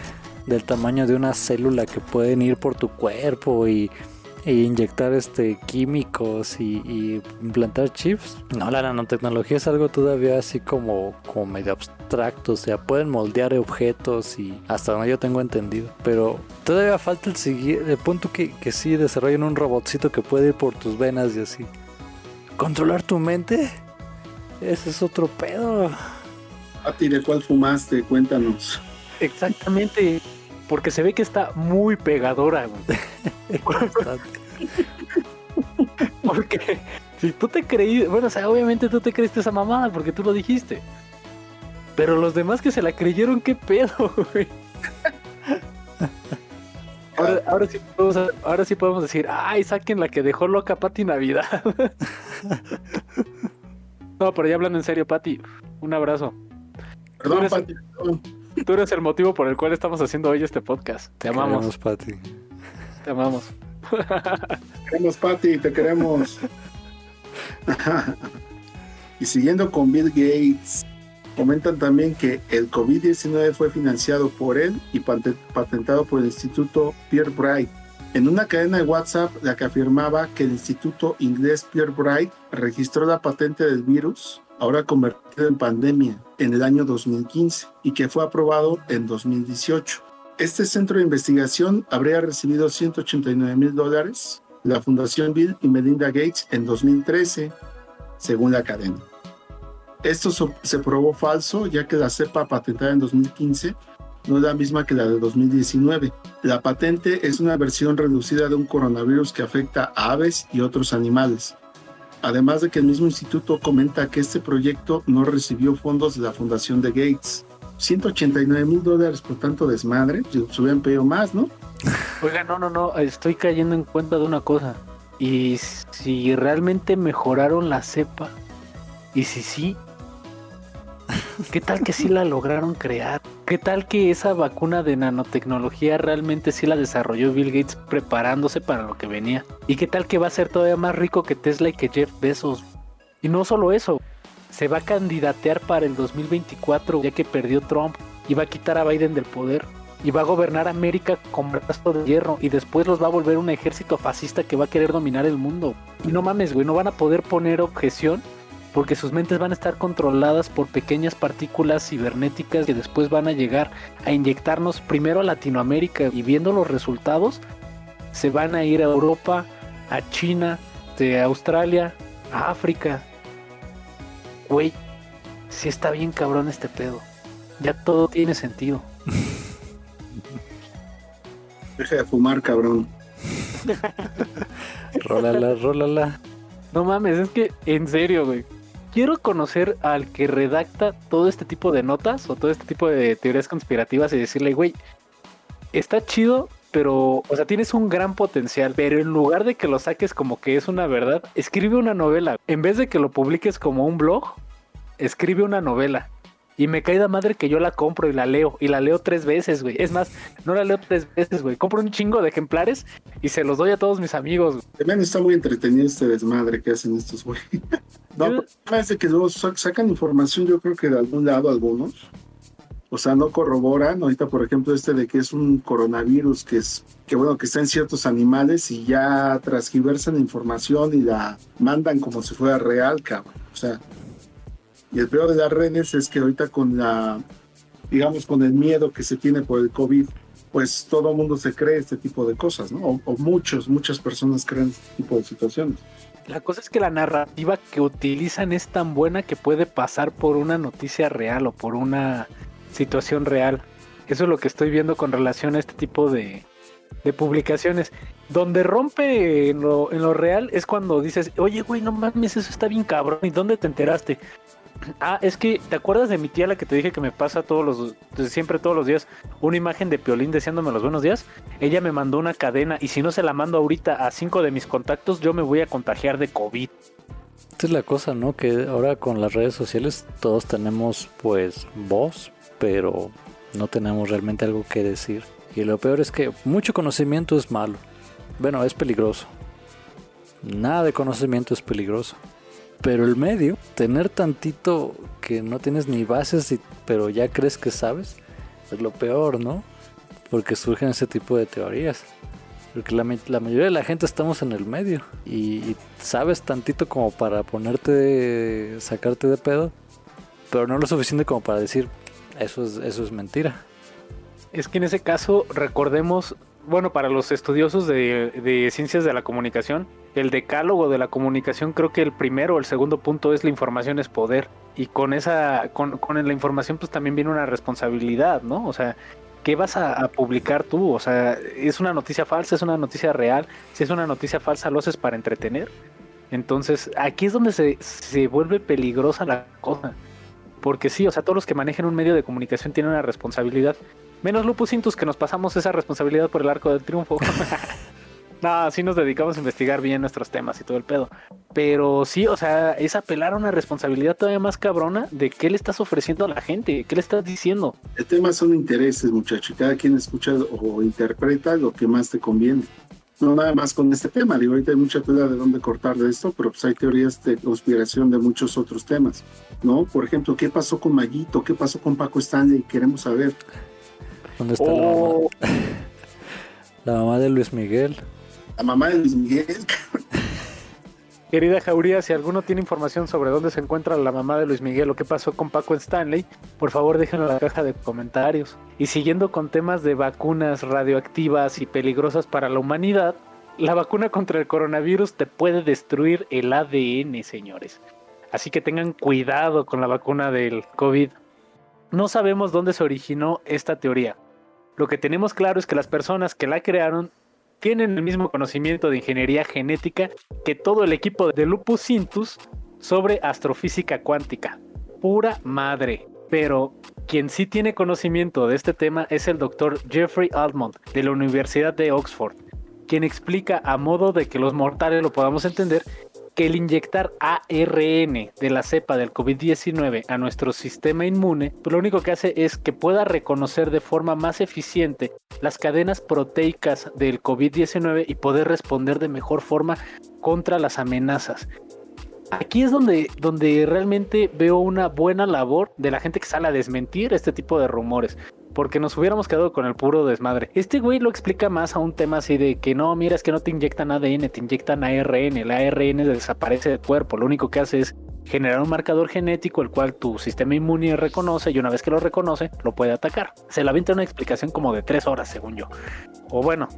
Speaker 2: del tamaño de una célula que pueden ir por tu cuerpo y, y inyectar este químicos y, y implantar chips. No, la nanotecnología es algo todavía así como, como medio abstracto, o sea, pueden moldear objetos y hasta donde yo tengo entendido. Pero todavía falta el siguiente, el punto que, que sí desarrollen un robotcito que puede ir por tus venas y así. ¿Controlar tu mente? Ese es otro pedo.
Speaker 4: Pati, ¿de cuál fumaste? Cuéntanos.
Speaker 3: exactamente, porque se ve que está muy pegadora, güey. Porque si tú te creí, bueno, o sea, obviamente tú te creíste esa mamada porque tú lo dijiste. Pero los demás que se la creyeron, qué pedo, güey. Ahora, ahora, sí podemos, ahora sí podemos decir, ay, saquen la que dejó loca Pati Navidad. no, pero ya hablando en serio, Pati, un abrazo.
Speaker 4: Perdón,
Speaker 3: eres-
Speaker 4: Pati. perdón.
Speaker 3: Tú eres el motivo por el cual estamos haciendo hoy este podcast. Te amamos,
Speaker 2: Queremos, Pati.
Speaker 3: te amamos.
Speaker 4: Te queremos, Pati, te queremos. y siguiendo con Bill Gates, comentan también que el COVID-19 fue financiado por él y pate- patentado por el Instituto Pierre Bright. En una cadena de WhatsApp, la que afirmaba que el Instituto Inglés Pierre Bright registró la patente del virus, ahora convertido en pandemia, en el año 2015 y que fue aprobado en 2018. Este centro de investigación habría recibido 189 mil dólares la Fundación Bill y Melinda Gates en 2013, según la cadena. Esto se probó falso, ya que la cepa patentada en 2015 no es la misma que la de 2019. La patente es una versión reducida de un coronavirus que afecta a aves y otros animales. Además de que el mismo instituto comenta que este proyecto no recibió fondos de la Fundación de Gates. 189 mil dólares por tanto desmadre, se hubieran pedido más, ¿no?
Speaker 3: Oiga, no, no, no, estoy cayendo en cuenta de una cosa. Y si realmente mejoraron la cepa, y si sí, ¿qué tal que sí la lograron crear? ¿Qué tal que esa vacuna de nanotecnología realmente sí la desarrolló Bill Gates preparándose para lo que venía? ¿Y qué tal que va a ser todavía más rico que Tesla y que Jeff Bezos? Y no solo eso, se va a candidatear para el 2024 ya que perdió Trump y va a quitar a Biden del poder y va a gobernar América con brazo de hierro y después los va a volver un ejército fascista que va a querer dominar el mundo. Y no mames, güey, no van a poder poner objeción porque sus mentes van a estar controladas por pequeñas partículas cibernéticas que después van a llegar a inyectarnos primero a Latinoamérica y viendo los resultados se van a ir a Europa, a China, de Australia, a África. Güey, sí está bien cabrón este pedo. Ya todo tiene sentido.
Speaker 4: Deja de fumar, cabrón.
Speaker 2: Rólala, rólala.
Speaker 3: No mames, es que en serio, güey. Quiero conocer al que redacta todo este tipo de notas o todo este tipo de teorías conspirativas y decirle, güey, está chido, pero, o sea, tienes un gran potencial, pero en lugar de que lo saques como que es una verdad, escribe una novela. En vez de que lo publiques como un blog, escribe una novela. Y me cae de madre que yo la compro y la leo. Y la leo tres veces, güey. Es más, no la leo tres veces, güey. Compro un chingo de ejemplares y se los doy a todos mis amigos.
Speaker 4: También está muy entretenido este desmadre que hacen estos güey. No, parece que luego sa- sacan información, yo creo que de algún lado algunos. O sea, no corroboran. Ahorita, por ejemplo, este de que es un coronavirus que es, que bueno, que está en ciertos animales y ya transgiversan la información y la mandan como si fuera real, cabrón. O sea, y el peor de las redes es que ahorita con la, digamos, con el miedo que se tiene por el COVID, pues todo el mundo se cree este tipo de cosas, ¿no? O, o muchos, muchas personas creen este tipo de situaciones.
Speaker 3: La cosa es que la narrativa que utilizan es tan buena que puede pasar por una noticia real o por una situación real. Eso es lo que estoy viendo con relación a este tipo de, publicaciones. Donde rompe en lo, en lo real es cuando dices, oye, güey, no mames, eso está bien cabrón. ¿Y dónde te enteraste? Ah, es que, ¿te acuerdas de mi tía la que te dije que me pasa todos los, siempre todos los días, una imagen de Piolín deseándome los buenos días? Ella me mandó una cadena y si no se la mando ahorita a cinco de mis contactos, yo me voy a contagiar de COVID.
Speaker 2: Esta es la cosa, ¿no? Que ahora con las redes sociales todos tenemos pues voz, pero no tenemos realmente algo que decir. Y lo peor es que mucho conocimiento es malo. Bueno, es peligroso. Nada de conocimiento es peligroso. Pero el medio, tener tantito que no tienes ni bases, y- pero ya crees que sabes, es lo peor, ¿no? Porque surgen ese tipo de teorías. Porque la, ma- la mayoría de la gente estamos en el medio y, sabes tantito como para ponerte, sacarte de pedo, pero no lo suficiente como para decir eso es, eso es mentira.
Speaker 3: Es que en ese caso, recordemos, bueno, para los estudiosos de, ciencias de la comunicación, el decálogo de la comunicación, creo que el primero o el segundo punto es la información es poder. Y con esa, con, la información, pues también viene una responsabilidad, ¿no? O sea, ¿qué vas a, a publicar tú? O sea, ¿es una noticia falsa? ¿Es una noticia real? Si es una noticia falsa, ¿lo haces para entretener? Entonces, aquí es donde se, se vuelve peligrosa la cosa. Porque sí, o sea, todos los que manejen un medio de comunicación tienen una responsabilidad. Menos Lupus Intus que nos pasamos esa responsabilidad por el arco del triunfo. no, sí nos dedicamos a investigar bien nuestros temas y todo el pedo. Pero sí, o sea, es apelar a una responsabilidad todavía más cabrona de qué le estás ofreciendo a la gente, qué le estás diciendo.
Speaker 4: El tema son intereses, muchachos. Cada quien escucha o interpreta lo que más te conviene no nada más con este tema, digo, ahorita hay mucha teoría de dónde cortar de esto, pero pues hay teorías de conspiración de muchos otros temas, ¿no? Por ejemplo, ¿qué pasó con Mayito? ¿Qué pasó con Paco Stanley? Queremos saber.
Speaker 2: ¿Dónde está la mamá? Oh. La mamá de Luis Miguel.
Speaker 4: La mamá de Luis Miguel.
Speaker 3: Querida Jauría, si alguno tiene información sobre dónde se encuentra la mamá de Luis Miguel o qué pasó con Paco Stanley, por favor déjenlo en la caja de comentarios. Y siguiendo con temas de vacunas radioactivas y peligrosas para la humanidad, la vacuna contra el coronavirus te puede destruir el ADN, señores. Así que tengan cuidado con la vacuna del COVID. No sabemos dónde se originó esta teoría. Lo que tenemos claro es que las personas que la crearon tienen el mismo conocimiento de ingeniería genética que todo el equipo de Lupus Cintus sobre astrofísica cuántica. Pura madre. Pero quien sí tiene conocimiento de este tema es el doctor Jeffrey Altmont de la Universidad de Oxford, quien explica a modo de que los mortales lo podamos entender que el inyectar ARN de la cepa del COVID-19 a nuestro sistema inmune, pues lo único que hace es que pueda reconocer de forma más eficiente las cadenas proteicas del COVID-19 y poder responder de mejor forma contra las amenazas. Aquí es donde, donde realmente veo una buena labor de la gente que sale a desmentir este tipo de rumores porque nos hubiéramos quedado con el puro desmadre. Este güey lo explica más a un tema así de que no, mira, es que no te inyectan ADN, te inyectan ARN, el ARN desaparece del cuerpo, lo único que hace es generar un marcador genético el cual tu sistema inmune reconoce y una vez que lo reconoce lo puede atacar. Se la avienta una explicación como de tres horas según yo. O bueno,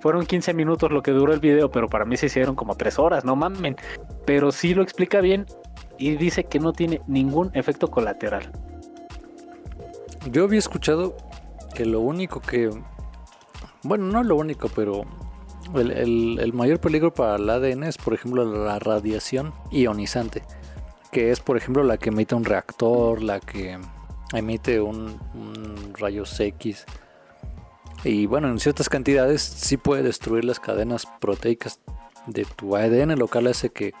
Speaker 3: fueron 15 minutos lo que duró el video, pero para mí se hicieron como tres horas, no mamen. Pero sí lo explica bien y dice que no tiene ningún efecto colateral.
Speaker 2: Yo había escuchado que lo único que. Bueno, no lo único, pero el, mayor peligro para el ADN es, por ejemplo, la radiación ionizante, que es, por ejemplo, la que emite un reactor, la que emite un, un X. Y bueno, en ciertas cantidades sí puede destruir las cadenas proteicas de tu ADN, lo cual hace que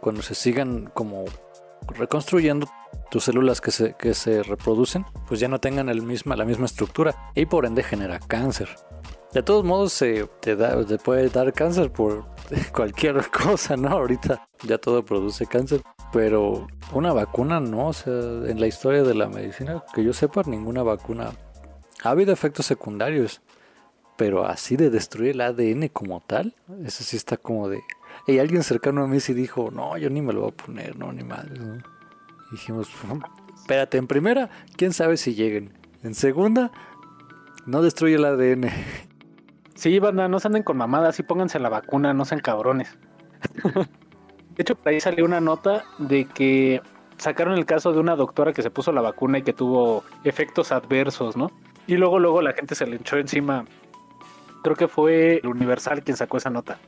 Speaker 2: cuando se sigan como reconstruyendo tus células que se, que se reproducen, pues ya no tengan el misma, la misma estructura y por ende genera cáncer. De todos modos, se te, da, te puede dar cáncer por cualquier cosa, ¿no? Ahorita ya todo produce cáncer, pero una vacuna no, o sea, en la historia de la medicina, que yo sepa, ninguna vacuna. Ha habido efectos secundarios, pero así de destruir el ADN como tal, eso sí está como de... Y alguien cercano a mí sí dijo, no, yo ni me lo voy a poner, no, ni madre. ¿no? Dijimos, espérate, en primera, quién sabe si lleguen. En segunda, no destruye el ADN.
Speaker 3: Sí, banda, no se anden con mamadas, y pónganse la vacuna, no sean cabrones. de hecho, por ahí salió una nota de que sacaron el caso de una doctora que se puso la vacuna y que tuvo efectos adversos, ¿no? Y luego, luego la gente se le echó encima. Creo que fue el Universal quien sacó esa nota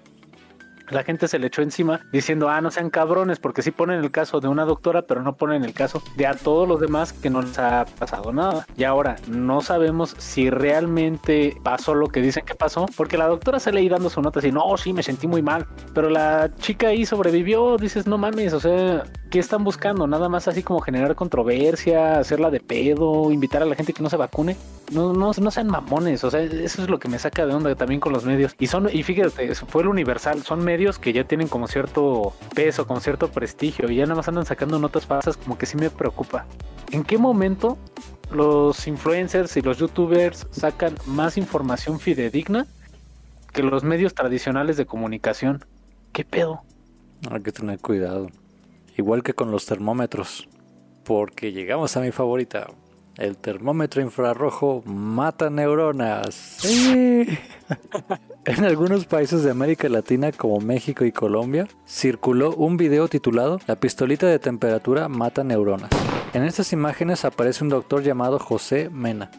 Speaker 3: la gente se le echó encima diciendo, ah, no sean cabrones, porque sí ponen el caso de una doctora, pero no ponen el caso de a todos los demás que no les ha pasado nada. Y ahora, no sabemos si realmente pasó lo que dicen que pasó, porque la doctora se le dando su nota así, no, sí, me sentí muy mal, pero la chica ahí sobrevivió, dices, no mames, o sea, ¿qué están buscando? Nada más así como generar controversia, hacerla de pedo, invitar a la gente que no se vacune. No, no, no sean mamones, o sea, eso es lo que me saca de onda también con los medios. Y son, y fíjate, fue el universal, son medios que ya tienen como cierto peso, como cierto prestigio y ya nada más andan sacando notas falsas como que sí me preocupa. ¿En qué momento los influencers y los youtubers sacan más información fidedigna que los medios tradicionales de comunicación? ¿Qué pedo?
Speaker 2: Hay que tener cuidado. Igual que con los termómetros. Porque llegamos a mi favorita. El termómetro infrarrojo mata neuronas. en algunos países de América Latina como México y Colombia circuló un video titulado La pistolita de temperatura mata neuronas. En estas imágenes aparece un doctor llamado José Mena,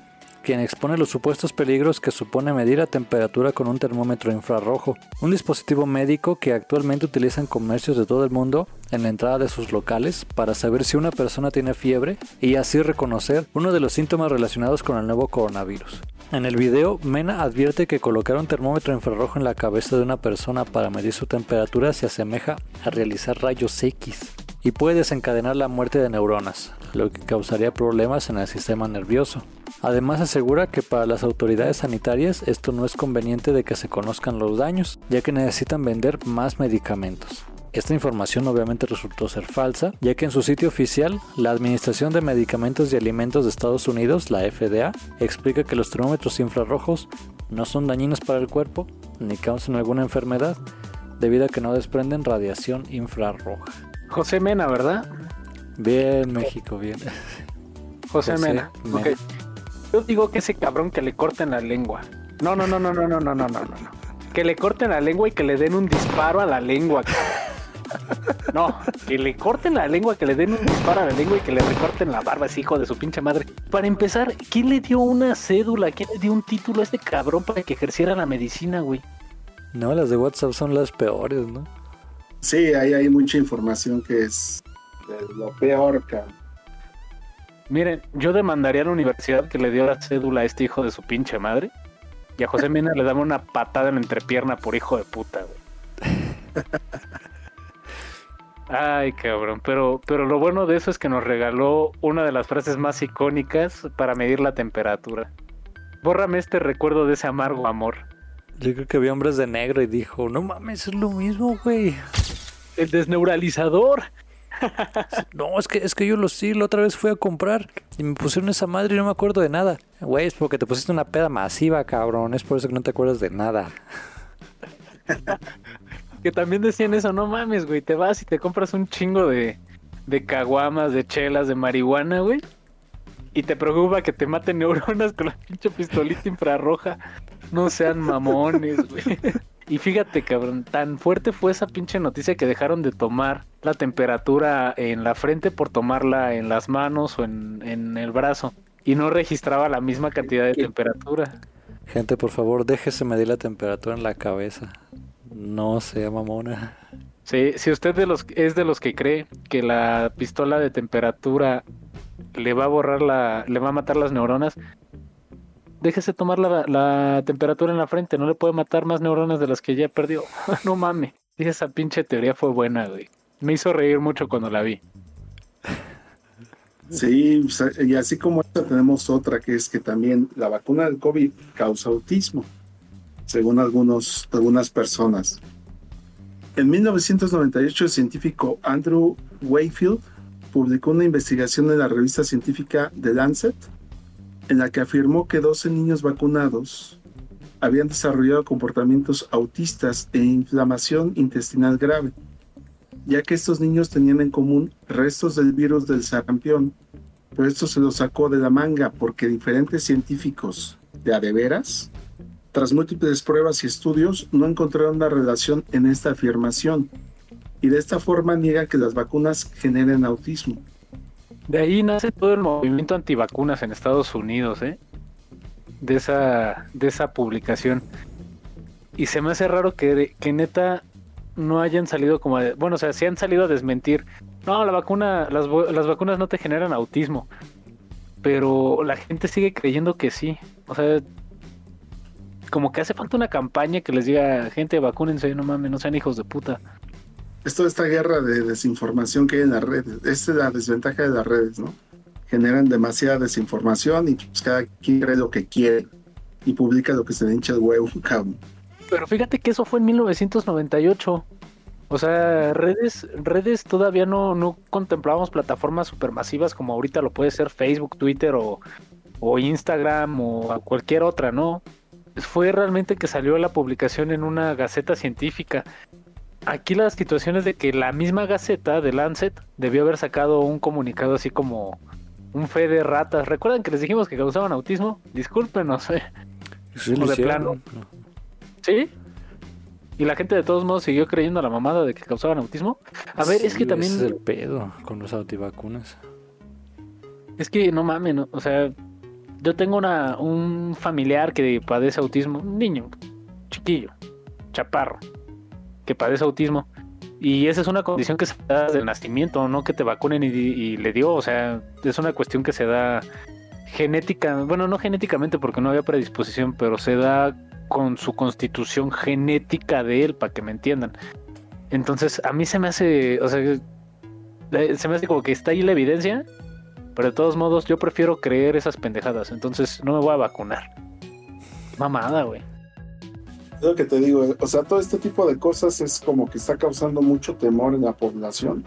Speaker 2: quien expone los supuestos peligros que supone medir la temperatura con un termómetro infrarrojo, un dispositivo médico que actualmente utilizan comercios de todo el mundo en la entrada de sus locales para saber si una persona tiene fiebre y así reconocer uno de los síntomas relacionados con el nuevo coronavirus. En el video, Mena advierte que colocar un termómetro infrarrojo en la cabeza de una persona para medir su temperatura se asemeja a realizar rayos X y puede desencadenar la muerte de neuronas, lo que causaría problemas en el sistema nervioso. Además asegura que para las autoridades sanitarias esto no es conveniente de que se conozcan los daños, ya que necesitan vender más medicamentos. Esta información obviamente resultó ser falsa, ya que en su sitio oficial, la Administración de Medicamentos y Alimentos de Estados Unidos, la FDA, explica que los termómetros infrarrojos no son dañinos para el cuerpo ni causan alguna enfermedad, debido a que no desprenden radiación infrarroja.
Speaker 3: José Mena, ¿verdad?
Speaker 2: Bien, México, bien.
Speaker 3: José, Mena. Ok. Yo digo que ese cabrón que le corten la lengua. No, no, no, no, no, no, no, no, no, no. Que le corten la lengua y que le den un disparo a la lengua, cabrón. No, que le corten la lengua, que le den un disparo a la lengua y que le recorten la barba, ese hijo de su pinche madre. Para empezar, ¿quién le dio una cédula? ¿Quién le dio un título a este cabrón para que ejerciera la medicina, güey?
Speaker 2: No, las de WhatsApp son las peores, ¿no?
Speaker 4: Sí, ahí hay mucha información que es lo peor, cabrón.
Speaker 3: Miren, yo demandaría a la universidad que le dio la cédula a este hijo de su pinche madre. Y a José Mena le daba una patada en la entrepierna por hijo de puta, güey. Ay, cabrón, pero, pero lo bueno de eso es que nos regaló una de las frases más icónicas para medir la temperatura. Bórrame este recuerdo de ese amargo amor.
Speaker 2: Yo creo que vi hombres de negro y dijo, no mames, es lo mismo, güey.
Speaker 3: El desneuralizador.
Speaker 2: no, es que, es que yo lo sí, la otra vez fui a comprar y me pusieron esa madre y no me acuerdo de nada. Güey, es porque te pusiste una peda masiva, cabrón. Es por eso que no te acuerdas de nada.
Speaker 3: que también decían eso, no mames, güey, te vas y te compras un chingo de, de caguamas, de chelas, de marihuana, güey. Y te preocupa que te maten neuronas con la pinche pistolita infrarroja. No sean mamones, güey. Y fíjate, cabrón, tan fuerte fue esa pinche noticia que dejaron de tomar la temperatura en la frente por tomarla en las manos o en, en el brazo. Y no registraba la misma cantidad de temperatura.
Speaker 2: Gente, por favor, déjese medir la temperatura en la cabeza. No sea mamona.
Speaker 3: Sí, si usted de los, es de los que cree que la pistola de temperatura le va a borrar la, le va a matar las neuronas, déjese tomar la, la temperatura en la frente, no le puede matar más neuronas de las que ya perdió. no mames. Y esa pinche teoría fue buena, güey. Me hizo reír mucho cuando la vi.
Speaker 4: Sí, y así como esta tenemos otra que es que también la vacuna del COVID causa autismo según algunos, algunas personas. En 1998, el científico Andrew Wayfield publicó una investigación en la revista científica The Lancet, en la que afirmó que 12 niños vacunados habían desarrollado comportamientos autistas e inflamación intestinal grave, ya que estos niños tenían en común restos del virus del sarampión, pero esto se lo sacó de la manga porque diferentes científicos de adeveras tras múltiples pruebas y estudios, no encontraron una relación en esta afirmación y de esta forma niegan que las vacunas generen autismo.
Speaker 3: De ahí nace todo el movimiento antivacunas en Estados Unidos, ¿eh? De esa, de esa publicación. Y se me hace raro que, que neta no hayan salido como... bueno, o sea, si han salido a desmentir. No, la vacuna, las, las vacunas no te generan autismo. Pero la gente sigue creyendo que sí. O sea, como que hace falta una campaña que les diga, gente, vacúnense, no mames, no sean hijos de puta.
Speaker 4: Esto, esta guerra de desinformación que hay en las redes, esta es la desventaja de las redes, ¿no? Generan demasiada desinformación y pues cada quien cree lo que quiere y publica lo que se le hincha el huevo.
Speaker 3: Pero fíjate que eso fue en 1998. O sea, redes, redes todavía no, no contemplábamos plataformas supermasivas como ahorita lo puede ser Facebook, Twitter o, o Instagram o cualquier otra, ¿no? fue realmente que salió la publicación en una gaceta científica. Aquí la situación es de que la misma gaceta de Lancet debió haber sacado un comunicado así como un fe de ratas. ¿Recuerdan que les dijimos que causaban autismo? Discúlpenos, eh.
Speaker 2: Sí, de plano.
Speaker 3: ¿Sí? Y la gente de todos modos siguió creyendo a la mamada de que causaban autismo. A ver, es que también.
Speaker 2: es el pedo con los antivacunas.
Speaker 3: Es que no mames, o sea, yo tengo una, un familiar que padece autismo, un niño, chiquillo, chaparro, que padece autismo. Y esa es una condición que se da desde el nacimiento, no que te vacunen y, le dio, o sea, es una cuestión que se da genética, bueno, no genéticamente porque no había predisposición, pero se da con su constitución genética de él, para que me entiendan. Entonces, a mí se me hace, o sea, eh, se me hace como que está ahí la evidencia, pero de todos modos yo prefiero creer esas pendejadas, entonces no me voy a vacunar. Mamada, güey
Speaker 4: lo que te digo, o sea, todo este tipo de cosas es como que está causando mucho temor en la población.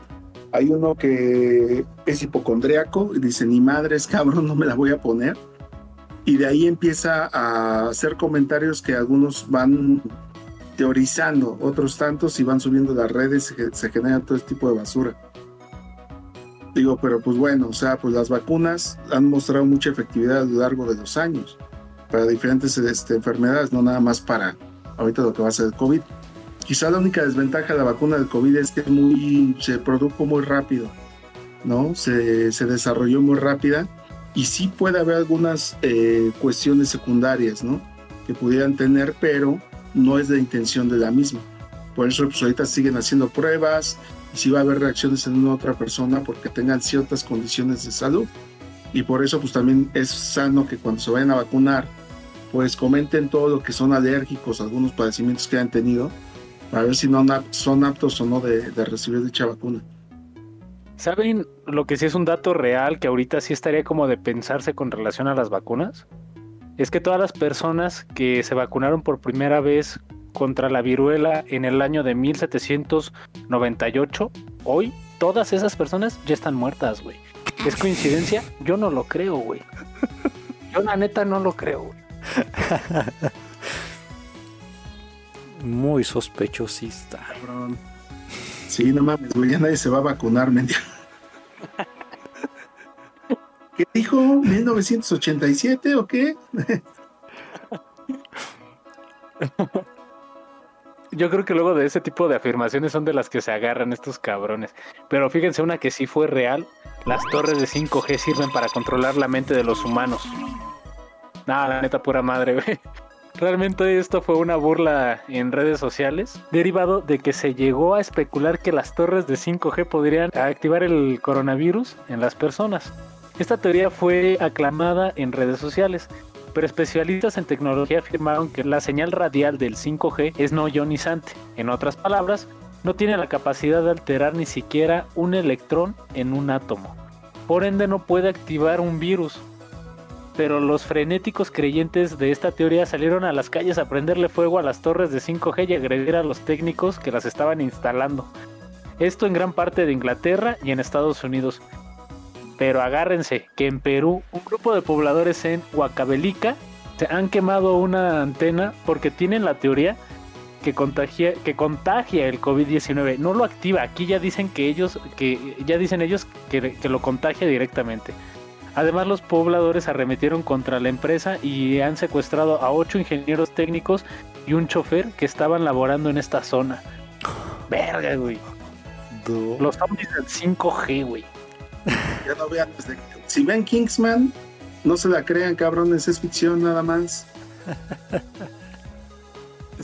Speaker 4: Hay uno que es hipocondriaco y dice, ni madres, cabrón, no me la voy a poner. Y de ahí empieza a hacer comentarios que algunos van teorizando, otros tantos y van subiendo las redes, se, se genera todo este tipo de basura. Digo, pero pues bueno, o sea, pues las vacunas han mostrado mucha efectividad a lo largo de los años para diferentes este, enfermedades, no nada más para ahorita lo que va a ser el COVID. Quizá la única desventaja de la vacuna del COVID es que muy, se produjo muy rápido, ¿no? Se, se desarrolló muy rápida y sí puede haber algunas eh, cuestiones secundarias, ¿no? Que pudieran tener, pero no es la intención de la misma. Por eso pues ahorita siguen haciendo pruebas y si va a haber reacciones en una otra persona porque tengan ciertas condiciones de salud. Y por eso pues también es sano que cuando se vayan a vacunar pues comenten todo lo que son alérgicos, algunos padecimientos que han tenido, para ver si no son aptos o no de, recibir dicha vacuna.
Speaker 3: ¿Saben lo que sí es un dato real que ahorita sí estaría como de pensarse con relación a las vacunas? Es que todas las personas que se vacunaron por primera vez contra la viruela en el año de 1798, hoy todas esas personas ya están muertas, güey. ¿Es coincidencia? Yo no lo creo, güey. Yo la neta no lo creo, güey.
Speaker 2: Muy sospechosista.
Speaker 4: Sí, no mames, güey, ya nadie se va a vacunar, mentira. ¿Qué dijo? ¿1987 o qué?
Speaker 3: Yo creo que luego de ese tipo de afirmaciones son de las que se agarran estos cabrones. Pero fíjense una que sí fue real. Las torres de 5G sirven para controlar la mente de los humanos. Nada, la neta pura madre, güey. Realmente esto fue una burla en redes sociales, derivado de que se llegó a especular que las torres de 5G podrían activar el coronavirus en las personas. Esta teoría fue aclamada en redes sociales, pero especialistas en tecnología afirmaron que la señal radial del 5G es no ionizante. En otras palabras, no tiene la capacidad de alterar ni siquiera un electrón en un átomo. Por ende no puede activar un virus, pero los frenéticos creyentes de esta teoría salieron a las calles a prenderle fuego a las torres de 5G y agredir a los técnicos que las estaban instalando. Esto en gran parte de Inglaterra y en Estados Unidos. Pero agárrense que en Perú un grupo de pobladores en Huacabelica se han quemado una antena porque tienen la teoría que contagia, el COVID-19. No lo activa. Aquí ya dicen que ellos, que ya dicen ellos que lo contagia directamente. Además, los pobladores arremetieron contra la empresa y han secuestrado a ocho ingenieros técnicos y un chofer que estaban laborando en esta zona. Verga, güey. Los zombies del 5G, güey.
Speaker 4: Ya no vean. Si ven Kingsman, no se la crean, cabrones, es ficción nada más.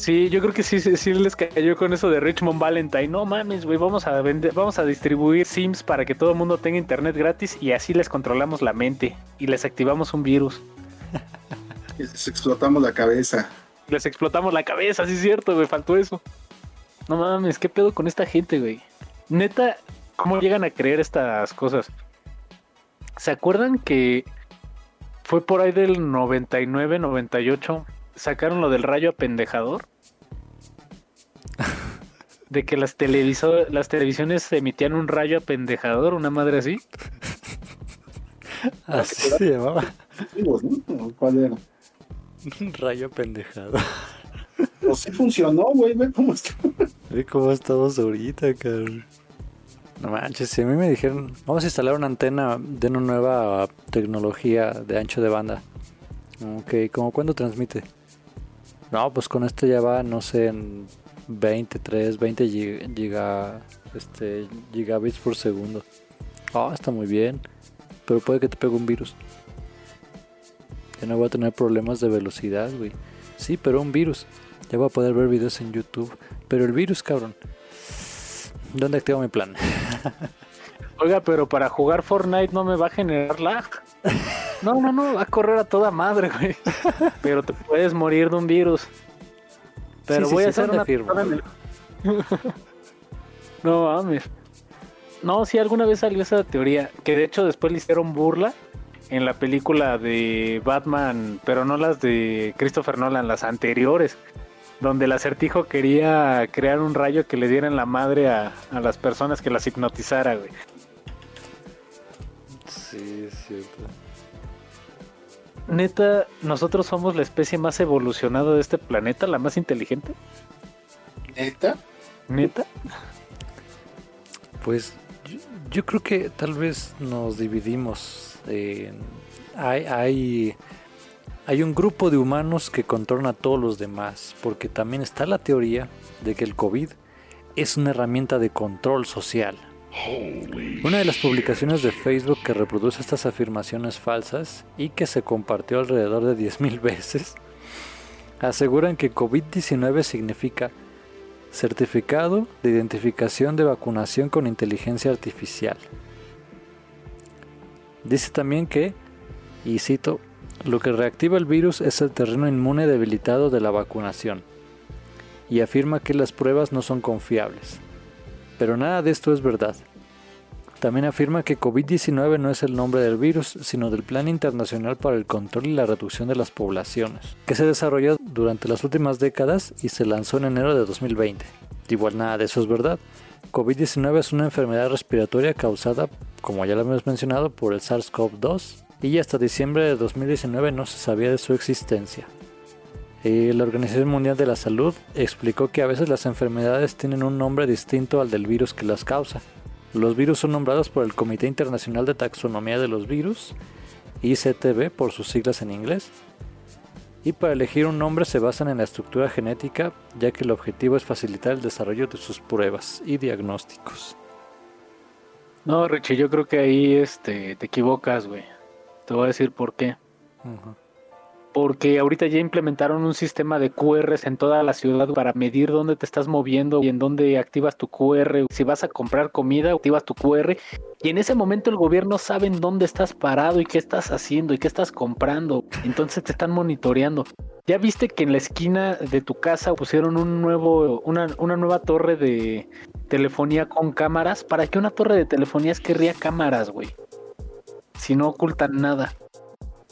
Speaker 3: Sí, yo creo que sí, sí, les cayó con eso de Richmond Valentine. No mames, güey, vamos a vender, vamos a distribuir Sims para que todo el mundo tenga internet gratis y así les controlamos la mente y les activamos un virus.
Speaker 4: les explotamos la cabeza.
Speaker 3: Les explotamos la cabeza, sí es cierto, güey, faltó eso. No mames, ¿qué pedo con esta gente, güey? Neta, ¿cómo llegan a creer estas cosas? ¿Se acuerdan que fue por ahí del 99, 98? Sacaron lo del rayo apendejador. de que las, las televisiones emitían un rayo apendejador, una madre así.
Speaker 2: Así se llamaba. ¿Cuál era? Un rayo apendejador.
Speaker 4: Pues sí funcionó, güey, ve cómo estamos.
Speaker 2: Ve cómo estamos ahorita, cabrón. No manches, si a mí me dijeron, vamos a instalar una antena de una nueva tecnología de ancho de banda. Ok, ¿cómo cuándo transmite? No, pues con esto ya va, no sé, en 23, 20 giga, este, gigabits por segundo. Ah, está muy bien. Pero puede que te pegue un virus. Ya no voy a tener problemas de velocidad, güey. Sí, pero un virus. Ya voy a poder ver videos en YouTube. Pero el virus, cabrón. ¿Dónde activo mi plan?
Speaker 3: Oiga, pero para jugar Fortnite no me va a generar lag. No, no, no, va a correr a toda madre, güey. Pero te puedes morir de un virus. Pero
Speaker 2: Sí, sí,
Speaker 3: voy a hacer
Speaker 2: ¿dónde
Speaker 3: una el- No mames. No, sí, alguna vez salió esa teoría. Que de hecho después le hicieron burla en la película de Batman, pero no las de Christopher Nolan, las anteriores. Donde el acertijo quería crear un rayo que le diera en la madre a, a las personas que las hipnotizara, güey.
Speaker 2: Sí, es cierto.
Speaker 3: Neta, nosotros somos la especie más evolucionada de este planeta, la más inteligente.
Speaker 4: ¿Neta?
Speaker 3: Neta.
Speaker 2: Pues yo, yo creo que tal vez nos dividimos. hay, hay, hay un grupo de humanos que controlan a todos los demás, porque también está la teoría de que el COVID es una herramienta de control social. Una de las publicaciones de Facebook que reproduce estas afirmaciones falsas y que se compartió alrededor de 10.000 veces, aseguran que COVID-19 significa Certificado de identificación de vacunación con inteligencia artificial. Dice también que, y cito, lo que reactiva el virus es el terreno inmune debilitado de la vacunación. Y afirma que las pruebas no son confiables. Pero nada de esto es verdad. También afirma que COVID-19 no es el nombre del virus, sino del Plan Internacional para el Control y la Reducción de las Poblaciones, que se desarrolló durante las últimas décadas y se lanzó en enero de 2020. Igual nada de eso es verdad. COVID-19 es una enfermedad respiratoria causada, como ya lo hemos mencionado, por el SARS-CoV-2 y hasta diciembre de 2019 no se sabía de su existencia. Eh, la Organización Mundial de la Salud explicó que a veces las enfermedades tienen un nombre distinto al del virus que las causa. Los virus son nombrados por el Comité Internacional de Taxonomía de los Virus, ICTB por sus siglas en inglés, y para elegir un nombre se basan en la estructura genética, ya que el objetivo es facilitar el desarrollo de sus pruebas y diagnósticos.
Speaker 3: No, Richie, yo creo que ahí este, te equivocas, güey. Te voy a decir por qué.
Speaker 2: Ujú.
Speaker 3: Porque ahorita ya implementaron un sistema de QRs en toda la ciudad para medir dónde te estás moviendo y en dónde activas tu QR. Si vas a comprar comida, activas tu QR. Y en ese momento el gobierno sabe en dónde estás parado y qué estás haciendo y qué estás comprando. Entonces te están monitoreando. ¿Ya viste que en la esquina de tu casa pusieron un nuevo, una, nueva torre de telefonía con cámaras? ¿Para qué una torre de telefonía querría cámaras, güey? Si no ocultan nada.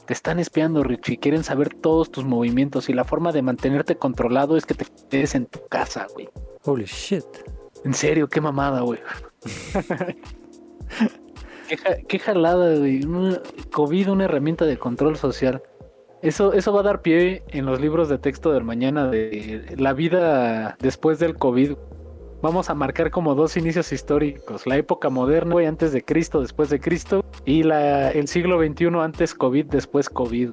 Speaker 3: Te están espiando, Richie. Quieren saber todos tus movimientos y la forma de mantenerte controlado es que te quedes en tu casa, güey.
Speaker 2: Holy shit.
Speaker 3: En serio, qué mamada, güey. qué, ja- qué jalada, güey. COVID, una herramienta de control social. Eso, eso va a dar pie en los libros de texto del mañana de la vida después del COVID. Vamos a marcar como dos inicios históricos. La época moderna, güey, antes de Cristo, después de Cristo. Y la, el siglo XXI, antes COVID, después COVID.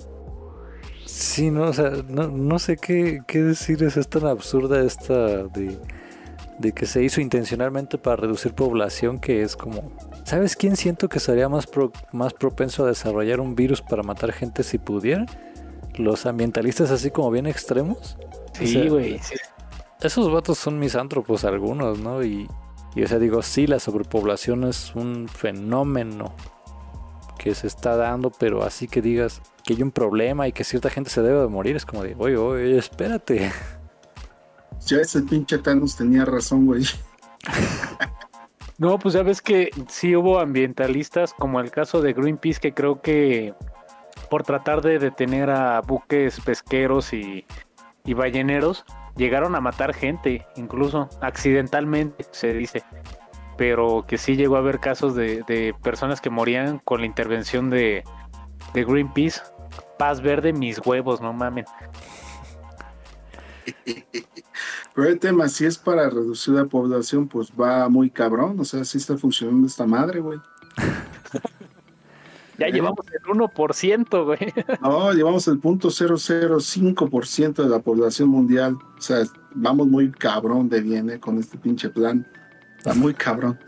Speaker 2: Sí, no, o sea, no, no sé qué, qué decir, es, tan absurda esta de, de que se hizo intencionalmente para reducir población que es como... ¿Sabes quién siento que sería más, pro- más propenso a desarrollar un virus para matar gente si pudiera? Los ambientalistas así como bien extremos. O
Speaker 3: Sí,
Speaker 2: sea,
Speaker 3: güey. sí.
Speaker 2: Esos vatos son misántropos algunos, ¿no? Y, y o sea, digo, sí, la sobrepoblación es un fenómeno que se está dando, pero así que digas que hay un problema y que cierta gente se debe de morir, es como de, oye, oye, espérate.
Speaker 4: Ya ese pinche Thanos tenía razón, güey.
Speaker 3: No, pues ya ves que sí hubo ambientalistas, como el caso de Greenpeace, que creo que por tratar de detener a buques pesqueros y, y balleneros, llegaron a matar gente, incluso accidentalmente, se dice. Pero que sí llegó a haber casos de, de personas que morían con la intervención de, de Greenpeace. Paz verde, mis huevos, no mamen.
Speaker 4: Pero el tema, si es para reducir la población, pues va muy cabrón. O sea, sí está funcionando esta madre, güey.
Speaker 3: Ya
Speaker 4: ¿Eh?
Speaker 3: llevamos el 1%, güey.
Speaker 4: No, llevamos el punto 005% de la población mundial. O sea, vamos muy cabrón de bien, ¿eh? Con este pinche plan. Está muy cabrón.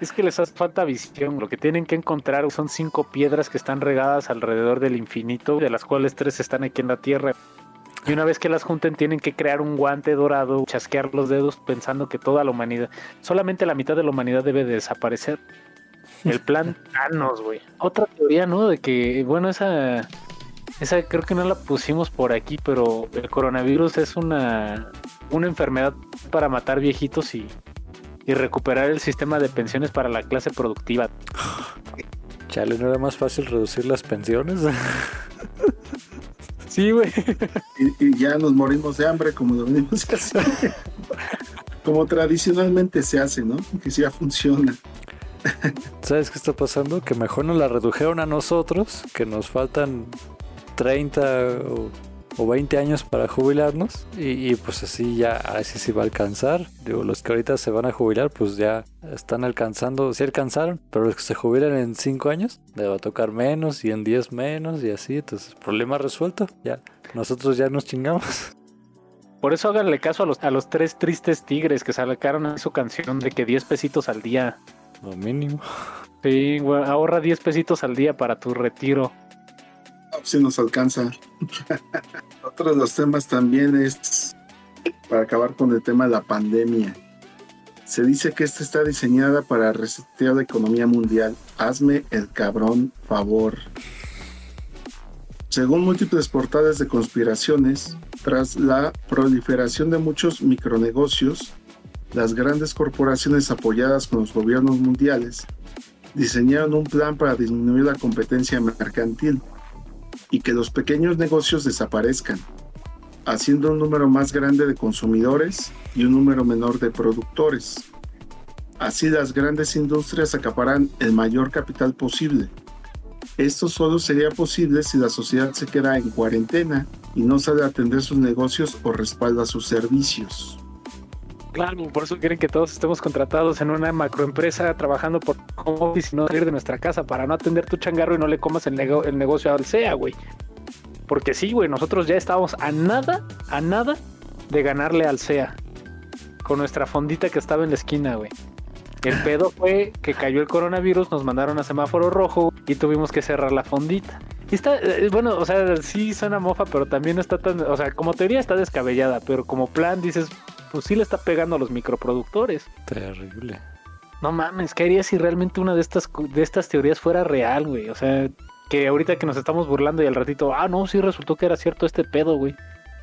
Speaker 3: Es que les hace falta visión. Lo que tienen que encontrar son cinco piedras que están regadas alrededor del infinito, de las cuales tres están aquí en la Tierra. Y una vez que las junten, tienen que crear un guante dorado, chasquear los dedos pensando que toda la humanidad, solamente la mitad de la humanidad debe de desaparecer. El plan Thanos, güey. Otra teoría, ¿no? De que, bueno, esa, esa creo que no la pusimos por aquí, pero el coronavirus es una, una enfermedad para matar viejitos y, y recuperar el sistema de pensiones para la clase productiva.
Speaker 2: Chale, ¿no era más fácil reducir las pensiones?
Speaker 3: Sí, güey.
Speaker 4: Y, y ya nos morimos de hambre como lo venimos haciendo. como tradicionalmente se hace, ¿no? Que sí ya funciona.
Speaker 2: ¿Sabes qué está pasando? Que mejor nos la redujeron a nosotros, que nos faltan 30 o, o 20 años para jubilarnos. Y, pues así ya, así sí va a alcanzar. Digo, los que ahorita se van a jubilar, pues ya están alcanzando, sí alcanzaron, pero los que se jubilan en 5 años, le va a tocar menos y en 10 menos y así. Entonces, problema resuelto. Ya, nosotros ya nos chingamos.
Speaker 3: Por eso háganle caso a los, a los tres tristes tigres que sacaron su canción de que 10 pesitos al día.
Speaker 2: Lo mínimo.
Speaker 3: Sí, güey, ahorra 10 pesitos al día para tu retiro.
Speaker 4: Si nos alcanza. Otro de los temas también es para acabar con el tema de la pandemia. Se dice que esta está diseñada para resetear la economía mundial. Hazme el cabrón favor. Según múltiples portales de conspiraciones, tras la proliferación de muchos micronegocios, las grandes corporaciones apoyadas con los gobiernos mundiales diseñaron un plan para disminuir la competencia mercantil y que los pequeños negocios desaparezcan, haciendo un número más grande de consumidores y un número menor de productores. Así las grandes industrias acaparan el mayor capital posible. Esto solo sería posible si la sociedad se queda en cuarentena y no sale a atender sus negocios o respalda sus servicios.
Speaker 3: Claro, por eso quieren que todos estemos contratados en una macroempresa trabajando por home office y no salir de nuestra casa para no atender tu changarro y no le comas el, nego- el negocio al SEA, güey. Porque sí, güey, nosotros ya estábamos a nada, a nada de ganarle al SEA. Con nuestra fondita que estaba en la esquina, güey. El pedo fue que cayó el coronavirus, nos mandaron a semáforo rojo y tuvimos que cerrar la fondita. Y está, eh, bueno, o sea, sí suena mofa, pero también está tan, o sea, como teoría está descabellada, pero como plan dices, pues sí le está pegando a los microproductores.
Speaker 2: Terrible.
Speaker 3: No mames, ¿qué haría si realmente una de estas, de estas teorías fuera real, güey? O sea, que ahorita que nos estamos burlando y al ratito, ah, no, sí resultó que era cierto este pedo, güey.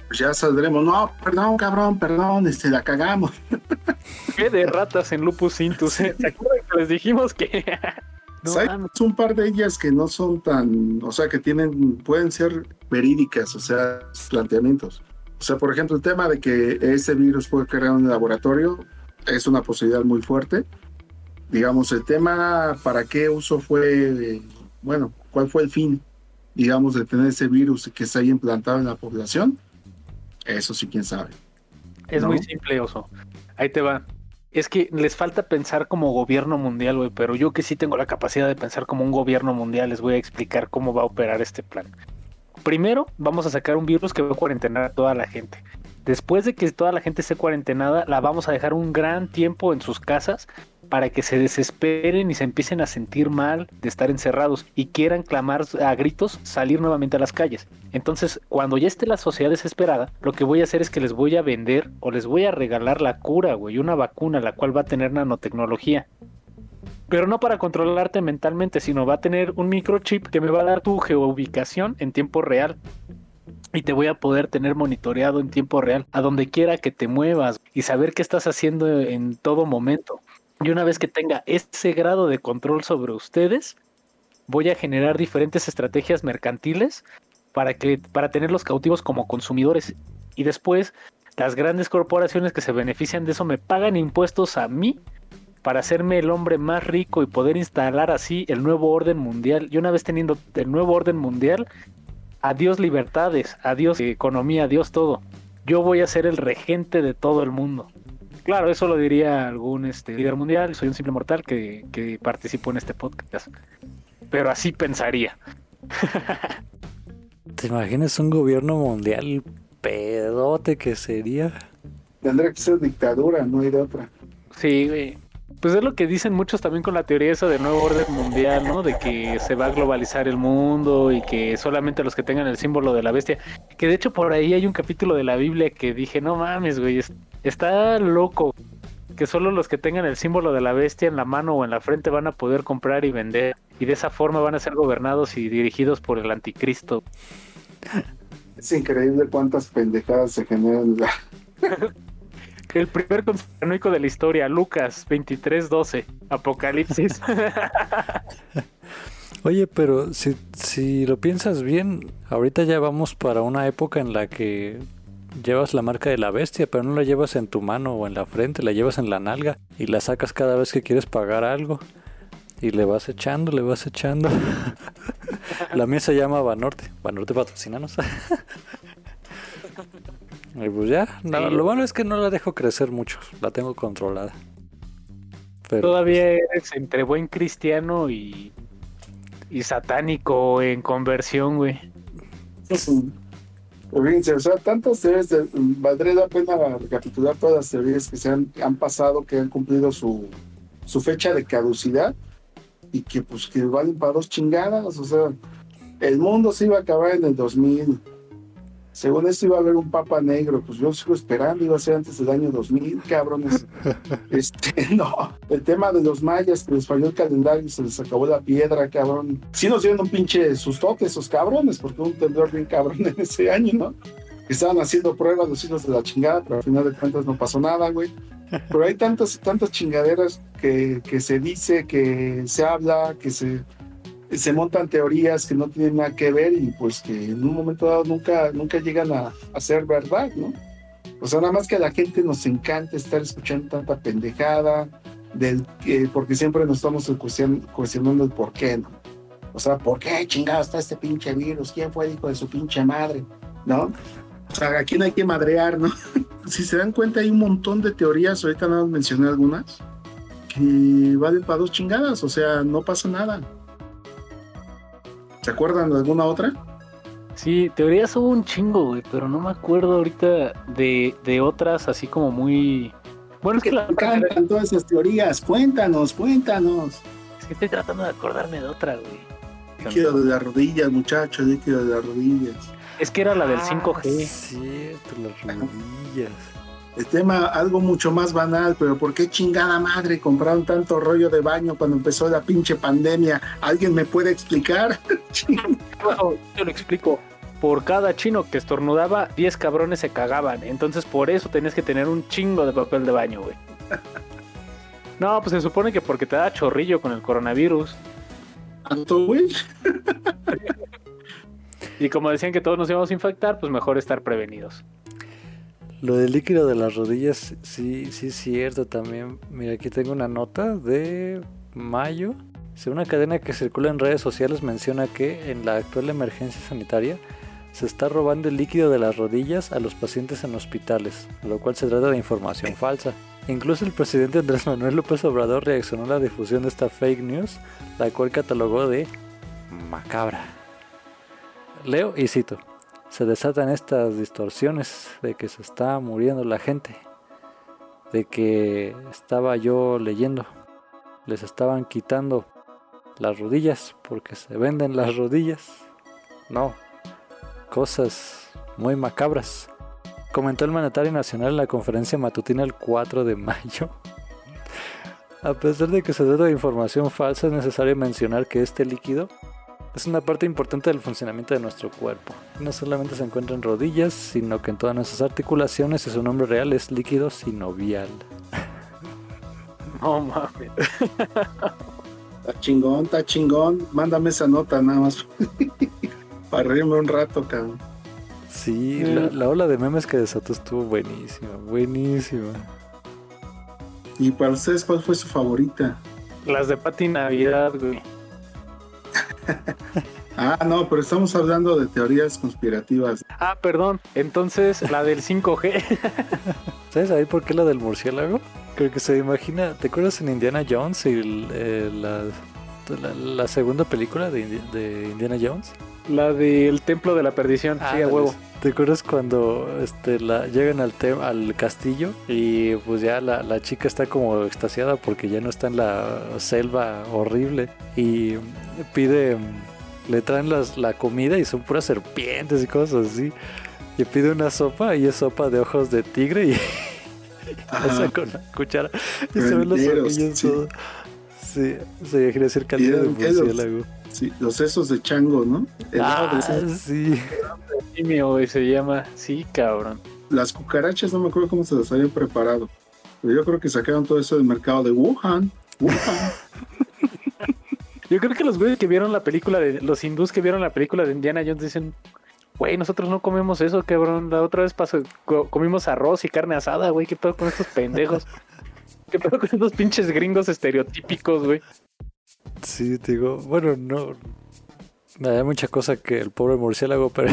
Speaker 4: Pues ya saldremos. No, perdón, cabrón, perdón, este, la cagamos.
Speaker 3: ¿Qué de ratas en Lupus Intus? eh? ¿Se acuerdan que les dijimos que... no
Speaker 4: Hay
Speaker 3: mames.
Speaker 4: un par de ellas que no son tan, o sea, que tienen, pueden ser verídicas, o sea, planteamientos. O sea, por ejemplo, el tema de que ese virus fue creado en el laboratorio es una posibilidad muy fuerte. Digamos, el tema para qué uso fue, bueno, cuál fue el fin, digamos, de tener ese virus que está ahí implantado en la población, eso sí, quién sabe.
Speaker 3: Es
Speaker 4: ¿no?
Speaker 3: muy simple, oso. Ahí te va. Es que les falta pensar como gobierno mundial, güey, pero yo que sí tengo la capacidad de pensar como un gobierno mundial, les voy a explicar cómo va a operar este plan. Primero, vamos a sacar un virus que va a cuarentenar a toda la gente. Después de que toda la gente esté cuarentenada, la vamos a dejar un gran tiempo en sus casas para que se desesperen y se empiecen a sentir mal de estar encerrados y quieran clamar a gritos salir nuevamente a las calles. Entonces, cuando ya esté la sociedad desesperada, lo que voy a hacer es que les voy a vender o les voy a regalar la cura, güey, una vacuna la cual va a tener nanotecnología. Pero no para controlarte mentalmente, sino va a tener un microchip que me va a dar tu geoubicación en tiempo real. Y te voy a poder tener monitoreado en tiempo real, a donde quiera que te muevas y saber qué estás haciendo en todo momento. Y una vez que tenga ese grado de control sobre ustedes, voy a generar diferentes estrategias mercantiles para que para tenerlos cautivos como consumidores y después las grandes corporaciones que se benefician de eso me pagan impuestos a mí para hacerme el hombre más rico y poder instalar así el nuevo orden mundial. Y una vez teniendo el nuevo orden mundial, adiós libertades, adiós economía, adiós todo. Yo voy a ser el regente de todo el mundo. Claro, eso lo diría algún este, líder mundial. Soy un simple mortal que, que participó en este podcast. Pero así pensaría.
Speaker 2: ¿Te imaginas un gobierno mundial pedote que sería?
Speaker 4: Tendría que ser dictadura, no hay de otra.
Speaker 3: Sí, güey. Pues es lo que dicen muchos también con la teoría esa de nuevo orden mundial, ¿no? De que se va a globalizar el mundo y que solamente los que tengan el símbolo de la bestia. Que de hecho por ahí hay un capítulo de la Biblia que dije, no mames, güey, está loco. Que solo los que tengan el símbolo de la bestia en la mano o en la frente van a poder comprar y vender. Y de esa forma van a ser gobernados y dirigidos por el anticristo.
Speaker 4: Es increíble cuántas pendejadas se generan.
Speaker 3: El primer conspiranoico de la historia, Lucas 23:12, Apocalipsis.
Speaker 2: Oye, pero si, si lo piensas bien, ahorita ya vamos para una época en la que llevas la marca de la bestia, pero no la llevas en tu mano o en la frente, la llevas en la nalga y la sacas cada vez que quieres pagar algo. Y le vas echando, le vas echando. la mía se llama Banorte. Banorte patrocinanos. Y pues ya, lo bueno es que no la dejo crecer mucho, la tengo controlada.
Speaker 3: Todavía eres entre buen cristiano y, y satánico en conversión, güey.
Speaker 4: Fíjense, o sea, tantas teorías, valdría la pena recapitular todas las teorías que se han, han pasado, que han cumplido su, su fecha de caducidad y que pues que valen para dos chingadas, o sea, el mundo se iba a acabar en el 2000, según esto iba a haber un papa negro, pues yo sigo esperando, iba a ser antes del año 2000, cabrones. este, no, el tema de los mayas, que les falló el calendario y se les acabó la piedra, cabrón. Sí nos dieron un pinche sustote esos cabrones, porque un temblor bien cabrón en ese año, ¿no? Estaban haciendo pruebas los hijos de la chingada, pero al final de cuentas no pasó nada, güey. Pero hay tantas, tantas chingaderas que, que se dice, que se habla, que se se montan teorías que no tienen nada que ver y pues que en un momento dado nunca, nunca llegan a, ser verdad, ¿no? O sea, nada más que a la gente nos encanta estar escuchando tanta pendejada, del, porque siempre nos estamos cuestionando el por qué, ¿no? O sea, ¿por qué chingado está este pinche virus? ¿Quién fue el hijo de su pinche madre? ¿No? O sea, aquí no hay que madrear, ¿no? si se dan cuenta, hay un montón de teorías, ahorita nada más mencioné algunas, que valen para dos chingadas, o sea, no pasa nada. ¿Se acuerdan de alguna otra?
Speaker 3: Sí, teorías hubo un chingo, güey, pero no me acuerdo ahorita de, de otras así como muy...
Speaker 4: Bueno, es que la... encantan todas esas teorías, cuéntanos, cuéntanos.
Speaker 3: Es que estoy tratando de acordarme de otra, güey.
Speaker 4: Líquido de las rodillas, muchachos, líquido de las rodillas.
Speaker 3: Es que era la del 5G.
Speaker 2: Ah, cierto, las rodillas.
Speaker 4: El tema, algo mucho más banal, pero ¿por qué chingada madre compraron tanto rollo de baño cuando empezó la pinche pandemia? ¿Alguien me puede explicar?
Speaker 3: yo lo explico. Por cada chino que estornudaba, 10 cabrones se cagaban. Entonces por eso tenías que tener un chingo de papel de baño, güey. No, pues se supone que porque te da chorrillo con el coronavirus.
Speaker 4: ¿Tanto, güey?
Speaker 3: y como decían que todos nos íbamos a infectar, pues mejor estar prevenidos.
Speaker 2: Lo del líquido de las rodillas, sí, sí es cierto también. Mira, aquí tengo una nota de mayo. Una cadena que circula en redes sociales menciona que en la actual emergencia sanitaria se está robando el líquido de las rodillas a los pacientes en hospitales, lo cual se trata de información falsa. Incluso el presidente Andrés Manuel López Obrador reaccionó a la difusión de esta fake news, la cual catalogó de macabra. Leo y cito se desatan estas distorsiones de que se está muriendo la gente, de que estaba yo leyendo, les estaban quitando las rodillas porque se venden las rodillas. No, cosas muy macabras. Comentó el mandatario nacional en la conferencia matutina el 4 de mayo. A pesar de que se trata de información falsa, es necesario mencionar que este líquido es una parte importante del funcionamiento de nuestro cuerpo. No solamente se encuentra en rodillas, sino que en todas nuestras articulaciones y su nombre real es líquido sinovial.
Speaker 3: No mames.
Speaker 4: Está chingón, está chingón. Mándame esa nota nada más. Para reírme un rato, cabrón.
Speaker 2: Sí, la, la, ola de memes que desató estuvo buenísima, buenísima.
Speaker 4: ¿Y para ustedes cuál fue su favorita?
Speaker 3: Las de Pati Navidad, güey.
Speaker 4: Ah, no, pero estamos hablando de teorías conspirativas.
Speaker 3: Ah, perdón. Entonces, la del 5G.
Speaker 2: ¿Sabes ahí por qué la del murciélago? Creo que se imagina. ¿Te acuerdas en Indiana Jones y eh, la, la, segunda película de, de, Indiana Jones?
Speaker 3: La del Templo de la Perdición, sí, a huevo.
Speaker 2: ¿Te acuerdas cuando este, la, llegan al, te- al castillo y pues ya la, la chica está como extasiada porque ya no está en la selva horrible y pide, le traen las, la comida y son puras serpientes y cosas así. Y pide una sopa y es sopa de ojos de tigre y
Speaker 4: Ajá.
Speaker 2: pasa con la cuchara y se ven los
Speaker 4: sí.
Speaker 2: todo. Sí, se quiere decir calidad de murciélago.
Speaker 4: Sí, los sesos de chango, ¿no? El de
Speaker 2: Ah,
Speaker 4: esos-
Speaker 2: sí.
Speaker 3: Simio, güey, se llama. Sí, cabrón.
Speaker 4: Las cucarachas no me acuerdo cómo se las habían preparado. Pero yo creo que sacaron todo eso del mercado de Wuhan. Wuhan.
Speaker 3: Yo creo que los güeyes que vieron la película de. Los hindús que vieron la película de Indiana Jones dicen. Güey, nosotros no comemos eso, cabrón. La otra vez pasó, co- comimos arroz y carne asada, güey. ¿Qué pedo con estos pendejos? ¿Qué pedo con estos pinches gringos estereotípicos, güey?
Speaker 2: Sí, te digo, bueno, no. Hay mucha cosa que el pobre murciélago, pero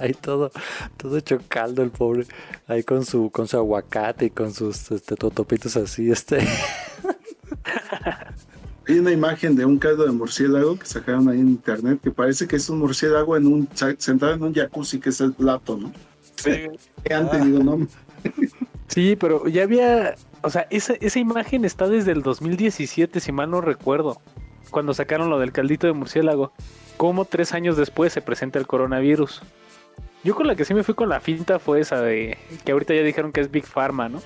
Speaker 2: hay todo, todo hecho caldo el pobre. Ahí con su, con su aguacate y con sus este, totopitos así, este.
Speaker 4: Hay una imagen de un caldo de murciélago que sacaron ahí en internet que parece que es un murciélago en un sentado en un jacuzzi que es el plato, ¿no? Que antes digo, no,
Speaker 3: Sí, pero ya había. O sea, esa, esa imagen está desde el 2017, si mal no recuerdo. Cuando sacaron lo del caldito de murciélago. Como tres años después se presenta el coronavirus. Yo con la que sí me fui con la finta fue esa de. Que ahorita ya dijeron que es Big Pharma, ¿no?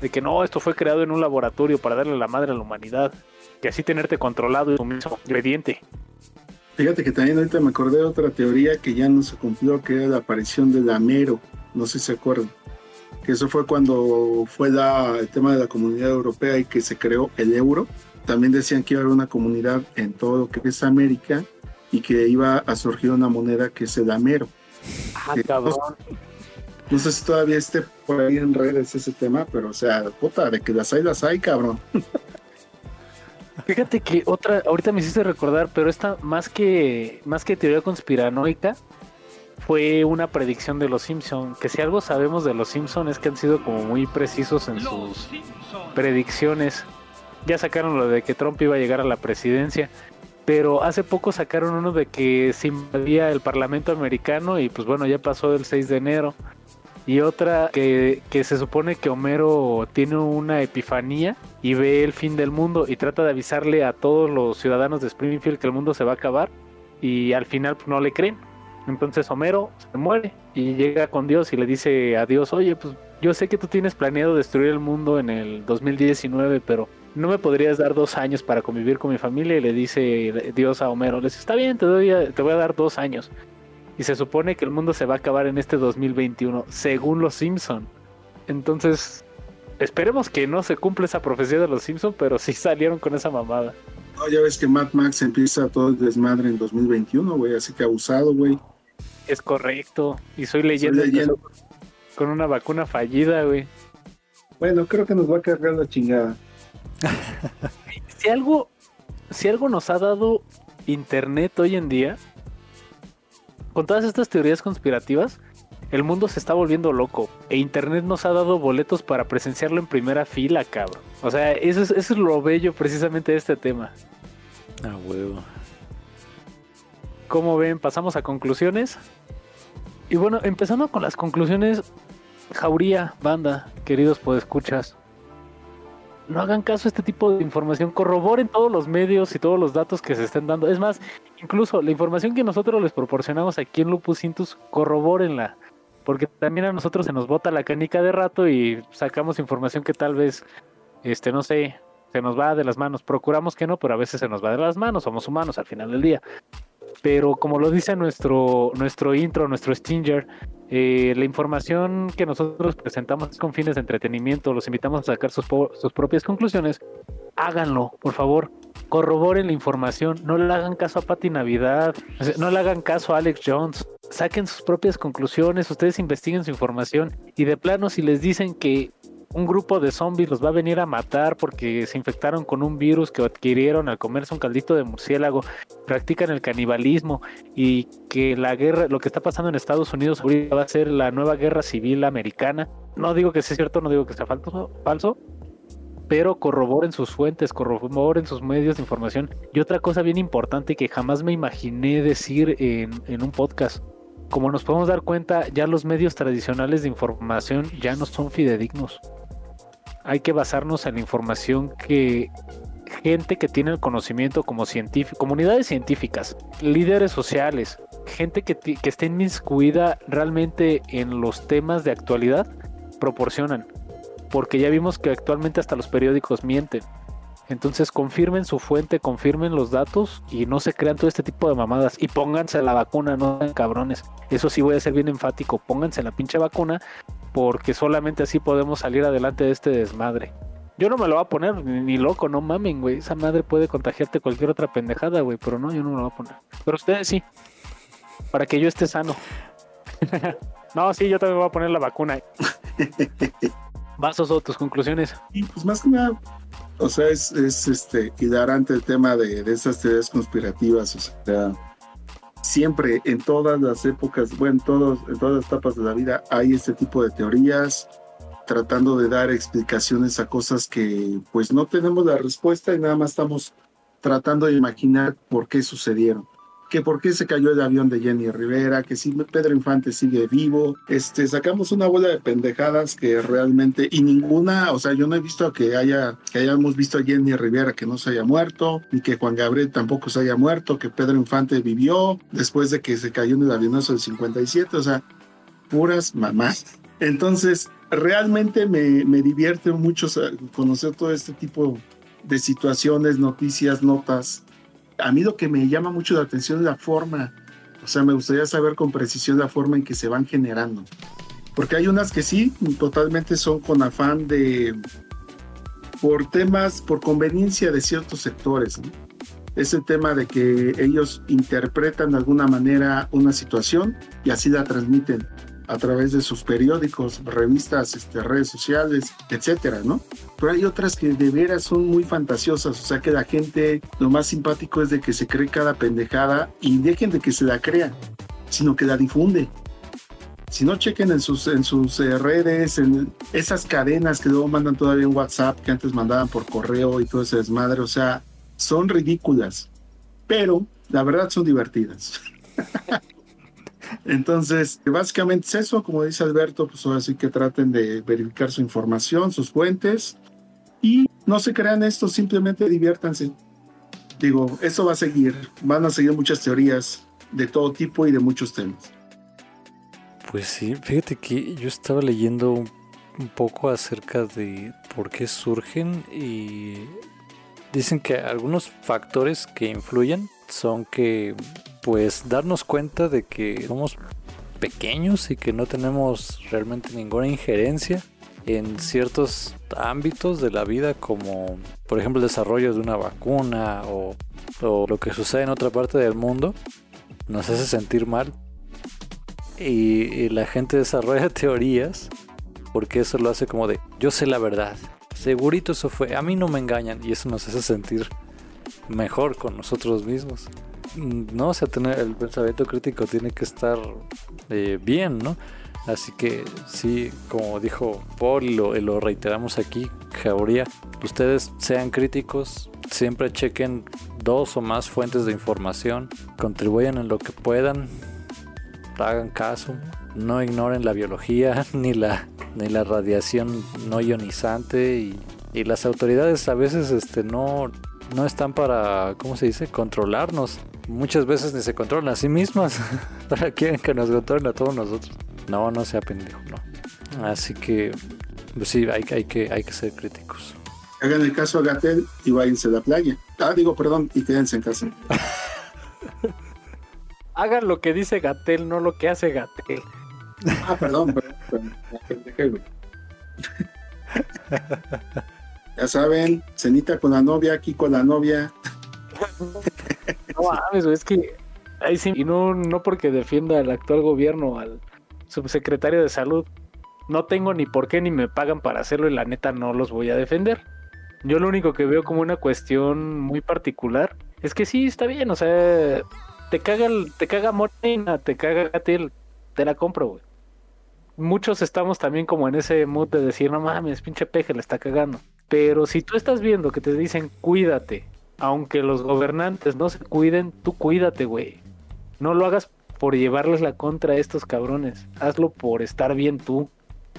Speaker 3: De que no, esto fue creado en un laboratorio para darle la madre a la humanidad. Que así tenerte controlado y sumiso, obediente.
Speaker 4: Fíjate que también ahorita me acordé de otra teoría que ya no se cumplió, que era la aparición del Amero. No sé si se acuerdan. Que eso fue cuando fue la, el tema de la comunidad europea y que se creó el euro. También decían que iba a haber una comunidad en todo lo que es América y que iba a surgir una moneda que es el Amero.
Speaker 3: Ah, cabrón.
Speaker 4: No sé si todavía esté por ahí en redes ese tema, pero o sea, puta, de que las hay, las hay, cabrón.
Speaker 3: Fíjate que otra, ahorita me hiciste recordar, pero esta más que más que teoría conspiranoica fue una predicción de los Simpson, que si algo sabemos de los Simpson es que han sido como muy precisos en sus predicciones. Ya sacaron lo de que Trump iba a llegar a la presidencia, pero hace poco sacaron uno de que se invadía el Parlamento americano y pues bueno, ya pasó el 6 de enero. Y otra que, que se supone que Homero tiene una epifanía y ve el fin del mundo y trata de avisarle a todos los ciudadanos de Springfield que el mundo se va a acabar y al final pues, no le creen. Entonces Homero se muere y llega con Dios y le dice a Dios, oye, pues yo sé que tú tienes planeado destruir el mundo en el 2019, pero no me podrías dar dos años para convivir con mi familia y le dice Dios a Homero, le dice, está bien, te, doy te voy a dar dos años. Y se supone que el mundo se va a acabar en este 2021, según los Simpson. Entonces, esperemos que no se cumpla esa profecía de los Simpson, pero sí salieron con esa mamada.
Speaker 4: No, ya ves que Mad Max empieza todo el desmadre en 2021, güey, así que abusado, güey.
Speaker 3: Es correcto. Y soy leyenda,
Speaker 4: leyenda.
Speaker 3: empezó con una vacuna fallida, güey.
Speaker 4: Bueno, creo que nos va a cargar la chingada.
Speaker 3: Si algo, si algo nos ha dado internet hoy en día, con todas estas teorías conspirativas, el mundo se está volviendo loco. E internet nos ha dado boletos para presenciarlo en primera fila, cabrón. O sea, eso es, eso es lo bello precisamente de este tema.
Speaker 2: Ah, huevo.
Speaker 3: Como ven, pasamos a conclusiones. Y bueno, empezando con las conclusiones, Jauría, banda, queridos podescuchas. No hagan caso a este tipo de información, corroboren todos los medios y todos los datos que se estén dando. Es más, incluso la información que nosotros les proporcionamos aquí en Lupus Intus, corrobórenla. Porque también a nosotros se nos bota la canica de rato y sacamos información que tal vez, este, no sé, se nos va de las manos. Procuramos que no, pero a veces se nos va de las manos, somos humanos al final del día. Pero como lo dice nuestro, nuestro intro, nuestro Stinger, eh, la información que nosotros presentamos es con fines de entretenimiento. Los invitamos a sacar sus, sus propias conclusiones. Háganlo, por favor. Corroboren la información. No le hagan caso a Patti Navidad. no le hagan caso a Alex Jones. Saquen sus propias conclusiones. Ustedes investiguen su información. Y de plano, si les dicen que un grupo de zombies los va a venir a matar porque se infectaron con un virus que adquirieron al comerse un caldito de murciélago, practican el canibalismo y que la guerra, lo que está pasando en Estados Unidos ahorita va a ser la nueva guerra civil americana. No digo que sea cierto, no digo que sea falso, falso pero corroboren sus fuentes, corroboren sus medios de información. Y otra cosa bien importante que jamás me imaginé decir en, en un podcast. Como nos podemos dar cuenta, ya los medios tradicionales de información ya no son fidedignos. Hay que basarnos en la información que gente que tiene el conocimiento como científico, comunidades científicas, líderes sociales, gente que, que esté inmiscuida realmente en los temas de actualidad, proporcionan. Porque ya vimos que actualmente hasta los periódicos mienten. Entonces confirmen su fuente, confirmen los datos y no se crean todo este tipo de mamadas. Y pónganse la vacuna, no sean cabrones. Eso sí voy a ser bien enfático. Pónganse la pinche vacuna porque solamente así podemos salir adelante de este desmadre. Yo no me lo voy a poner ni, loco, no mamen, güey. Esa madre puede contagiarte cualquier otra pendejada, güey. Pero no, yo no me lo voy a poner. Pero ustedes sí. Para que yo esté sano. no, sí, yo también voy a poner la vacuna. Vasos o tus conclusiones.
Speaker 4: Y pues más que nada, o sea, es, es este, quedar ante el tema de, de esas teorías conspirativas, o sea, siempre en todas las épocas, bueno, en todas las etapas de la vida hay este tipo de teorías, tratando de dar explicaciones a cosas que pues no tenemos la respuesta y nada más estamos tratando de imaginar por qué sucedieron que por qué se cayó el avión de Jenny Rivera, que si Pedro Infante sigue vivo, este, sacamos una bola de pendejadas que realmente, y ninguna, o sea, yo no he visto que haya, que hayamos visto a Jenny Rivera que no se haya muerto, ni que Juan Gabriel tampoco se haya muerto, que Pedro Infante vivió después de que se cayó en el avionazo del 57, o sea, puras mamás. Entonces, realmente me, me divierte mucho conocer todo este tipo de situaciones, noticias, notas a mí lo que me llama mucho la atención es la forma, o sea, me gustaría saber con precisión la forma en que se van generando. Porque hay unas que sí, totalmente son con afán de, por temas, por conveniencia de ciertos sectores. Es el tema de que ellos interpretan de alguna manera una situación y así la transmiten a través de sus periódicos, revistas, este, redes sociales, etcétera, ¿no? Pero hay otras que de veras son muy fantasiosas, o sea que la gente, lo más simpático es de que se cree cada pendejada y dejen de que se la crean, sino que la difunde. Si no chequen en sus, en sus eh, redes, en esas cadenas que luego mandan todavía en WhatsApp, que antes mandaban por correo y todo ese desmadre, o sea, son ridículas, pero la verdad son divertidas. Entonces, básicamente es eso, como dice Alberto, pues ahora sí que traten de verificar su información, sus fuentes y no se crean esto, simplemente diviértanse. Digo, eso va a seguir, van a seguir muchas teorías de todo tipo y de muchos temas.
Speaker 2: Pues sí, fíjate que yo estaba leyendo un, poco acerca de por qué surgen y dicen que algunos factores que influyen son que pues darnos cuenta de que somos pequeños y que no tenemos realmente ninguna injerencia en ciertos ámbitos de la vida como por ejemplo el desarrollo de una vacuna o, lo que sucede en otra parte del mundo nos hace sentir mal. Y, y, la gente desarrolla teorías porque eso lo hace como de yo sé la verdad segurito eso fue a mí no me engañan y eso nos hace sentir mejor con nosotros mismos no, o sea, tener el pensamiento crítico tiene que estar eh, bien, ¿no? Así que sí, como dijo Paul y lo, reiteramos aquí, Jauría, ustedes sean críticos, siempre chequen dos o más fuentes de información, contribuyan en lo que puedan, hagan caso, no ignoren la biología ni la, ni la radiación no ionizante y, y las autoridades a veces este, no, no están para, ¿cómo se dice?, controlarnos muchas veces ni se controlan a sí mismas. Para quieren que nos controlen a todos nosotros. No, no sea pendejo, no. Así que, pues sí, hay, hay, que, hay que ser críticos.
Speaker 4: Hagan el caso a Gatel y váyanse a la playa. Ah, digo, perdón, y quédense en casa.
Speaker 3: Hagan lo que dice Gatel, no lo que hace Gatel.
Speaker 4: Ah, perdón, perdón, perdón ya saben, cenita con la novia, aquí con la novia.
Speaker 3: No mames, es que ahí sí, y no, no porque defienda al actual gobierno, al subsecretario de salud, no tengo ni por qué ni me pagan para hacerlo y la neta no los voy a defender. Yo lo único que veo como una cuestión muy particular es que sí, está bien, o sea, te caga, te caga Morena, te caga Gatil, te la compro, güey. Muchos estamos también como en ese mood de decir, no mames, pinche peje, le está cagando. Pero si tú estás viendo que te dicen cuídate, aunque los gobernantes no se cuiden, tú cuídate, güey. No lo hagas por llevarles la contra a estos cabrones. Hazlo por estar bien tú.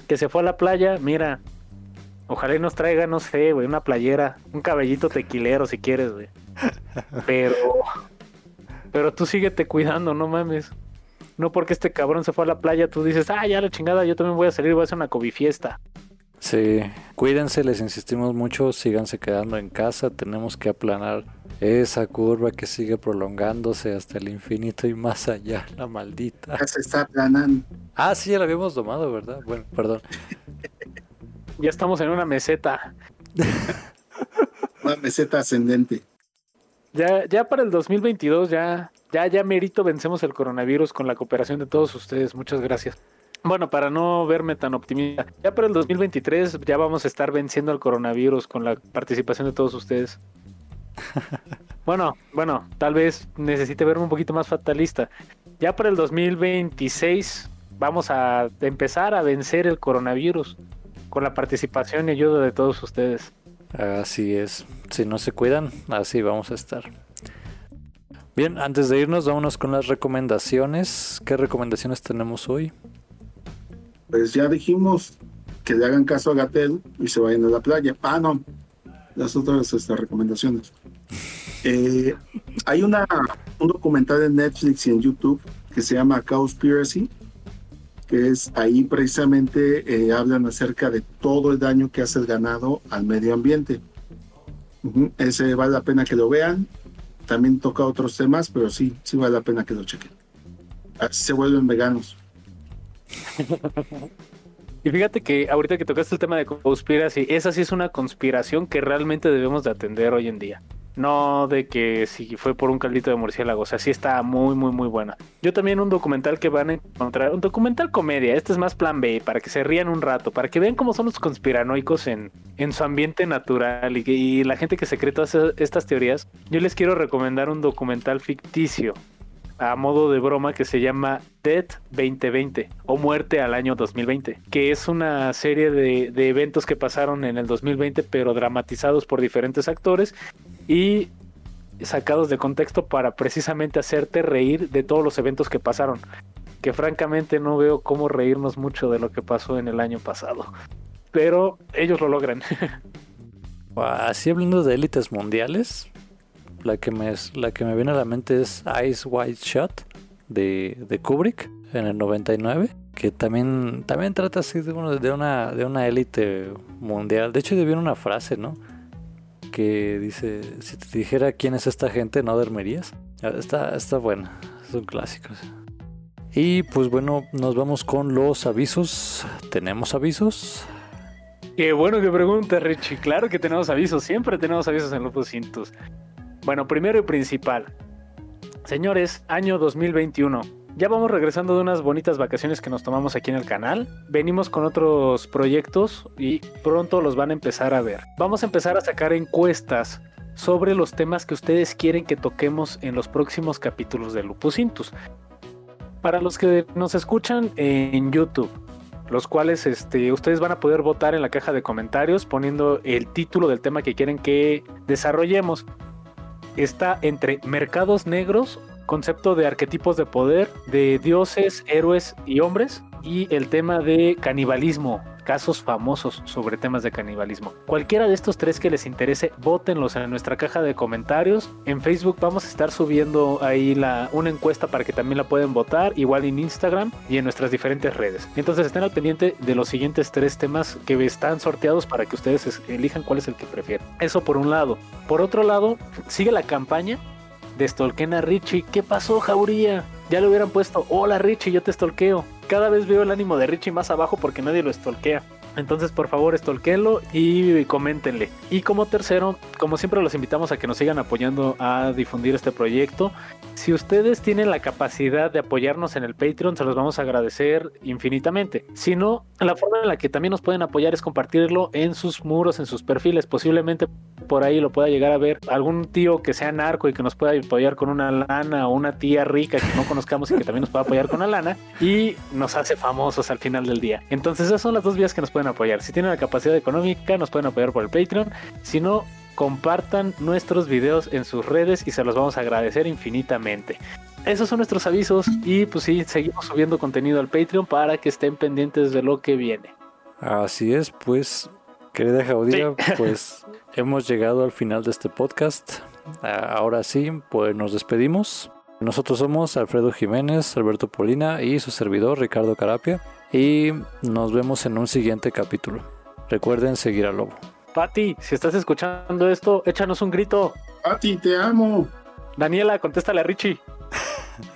Speaker 3: Que se fue a la playa, mira. Ojalá y nos traiga, no sé, güey, una playera, un cabellito tequilero si quieres, güey. Pero. Pero tú síguete cuidando, no mames. No porque este cabrón se fue a la playa, tú dices, ah, ya la chingada, yo también voy a salir, voy a hacer una fiesta.
Speaker 2: Sí, cuídense, les insistimos mucho, síganse quedando en casa, tenemos que aplanar esa curva que sigue prolongándose hasta el infinito y más allá, la maldita.
Speaker 4: Ya se está aplanando.
Speaker 2: Ah, sí, ya la habíamos tomado, ¿verdad? Bueno, perdón.
Speaker 3: ya estamos en una meseta.
Speaker 4: una meseta ascendente.
Speaker 3: Ya, ya para el 2022 ya, ya, ya merito vencemos el coronavirus con la cooperación de todos ustedes. Muchas gracias. Bueno, para no verme tan optimista, ya para el 2023 ya vamos a estar venciendo el coronavirus con la participación de todos ustedes. Bueno, bueno, tal vez necesite verme un poquito más fatalista. Ya para el 2026 vamos a empezar a vencer el coronavirus con la participación y ayuda de todos ustedes.
Speaker 2: Así es. Si no se cuidan, así vamos a estar. Bien, antes de irnos, vámonos con las recomendaciones. ¿Qué recomendaciones tenemos hoy?
Speaker 4: Pues ya dijimos que le hagan caso a Gatel y se vayan a la playa. Ah, no. Las otras estas recomendaciones. Eh, hay una, un documental en Netflix y en YouTube que se llama Cowspiracy que es ahí precisamente eh, hablan acerca de todo el daño que hace el ganado al medio ambiente. Ese vale la pena que lo vean. También toca otros temas, pero sí, sí vale la pena que lo chequen. Así se vuelven veganos.
Speaker 3: Y fíjate que ahorita que tocaste el tema de conspiración, esa sí es una conspiración que realmente debemos de atender hoy en día. No de que si fue por un caldito de murciélago, o sea, sí está muy, muy, muy buena. Yo también un documental que van a encontrar, un documental comedia, este es más plan B, para que se rían un rato, para que vean cómo son los conspiranoicos en, en su ambiente natural y, y la gente que se cree todas estas teorías. Yo les quiero recomendar un documental ficticio a modo de broma que se llama Dead 2020 o Muerte al año 2020, que es una serie de, de, eventos que pasaron en el 2020 pero dramatizados por diferentes actores y sacados de contexto para precisamente hacerte reír de todos los eventos que pasaron. Que francamente no veo cómo reírnos mucho de lo que pasó en el año pasado. Pero ellos lo logran.
Speaker 2: Así hablando de élites mundiales, la que me, la que me viene a la mente es Ice White Shot de, de Kubrick en el 99 que también también trata así de, de una de una élite mundial de hecho viene una frase no que dice, si te dijera quién es esta gente, no dormirías. Ah, está, está buena, son clásicos. Y pues bueno, nos vamos con los avisos. ¿Tenemos avisos?
Speaker 3: Qué bueno que pregunta, Richie. Claro que tenemos avisos, siempre tenemos avisos en Lupus Cintus. Bueno, primero y principal. Señores, año 2021 ya vamos regresando de unas bonitas vacaciones que nos tomamos aquí en el canal. Venimos con otros proyectos y pronto los van a empezar a ver. Vamos a empezar a sacar encuestas sobre los temas que ustedes quieren que toquemos en los próximos capítulos de Lupus Intus. Para los que nos escuchan en YouTube, los cuales este, ustedes van a poder votar en la caja de comentarios poniendo el título del tema que quieren que desarrollemos. Está entre mercados negros concepto de arquetipos de poder, de dioses, héroes y hombres, y el tema de canibalismo, casos famosos sobre temas de canibalismo. Cualquiera de estos tres que les interese, votenlos en nuestra caja de comentarios. En Facebook vamos a estar subiendo ahí una encuesta para que también la pueden votar, igual en Instagram y en nuestras diferentes redes. Entonces estén al pendiente de los siguientes tres temas que están sorteados para que ustedes elijan cuál es el que prefieren. Eso por un lado. Por otro lado, sigue la campaña de a Richie. ¿Qué pasó, Jauría? Ya le hubieran puesto, hola Richie, yo te stalkeo. Cada vez veo el ánimo de Richie más abajo porque nadie lo stalkea. Entonces, por favor, stalkeenlo y coméntenle. Y como tercero, como siempre los invitamos a que nos sigan apoyando a difundir este proyecto. Si ustedes tienen la capacidad de apoyarnos en el Patreon, se los vamos a agradecer infinitamente. Si no, la forma en la que también nos pueden apoyar es compartirlo en sus muros, en sus perfiles. Posiblemente por ahí lo pueda llegar a ver, algún tío que sea narco y que nos pueda apoyar con una lana o una tía rica que no conozcamos y que también nos pueda apoyar con una lana y nos hace famosos al final del día. Entonces esas son las dos vías que nos pueden apoyar. Si tienen la capacidad económica, nos pueden apoyar por el Patreon. Si no, compartan nuestros videos en sus redes y se los vamos a agradecer infinitamente. Esos son nuestros avisos y pues sí, seguimos subiendo contenido al Patreon para que estén pendientes de lo que viene.
Speaker 2: Así es, pues, querida Jaudia, pues hemos llegado al final de este podcast. Ahora sí, pues nos despedimos. Nosotros somos Alfredo Jiménez, Alberto Polina y su servidor Ricardo Carapia. Y nos vemos en un siguiente capítulo. Recuerden seguir al lobo.
Speaker 3: Pati, si estás escuchando esto, échanos un grito.
Speaker 4: Pati, te amo.
Speaker 3: Daniela, contéstale a Richie.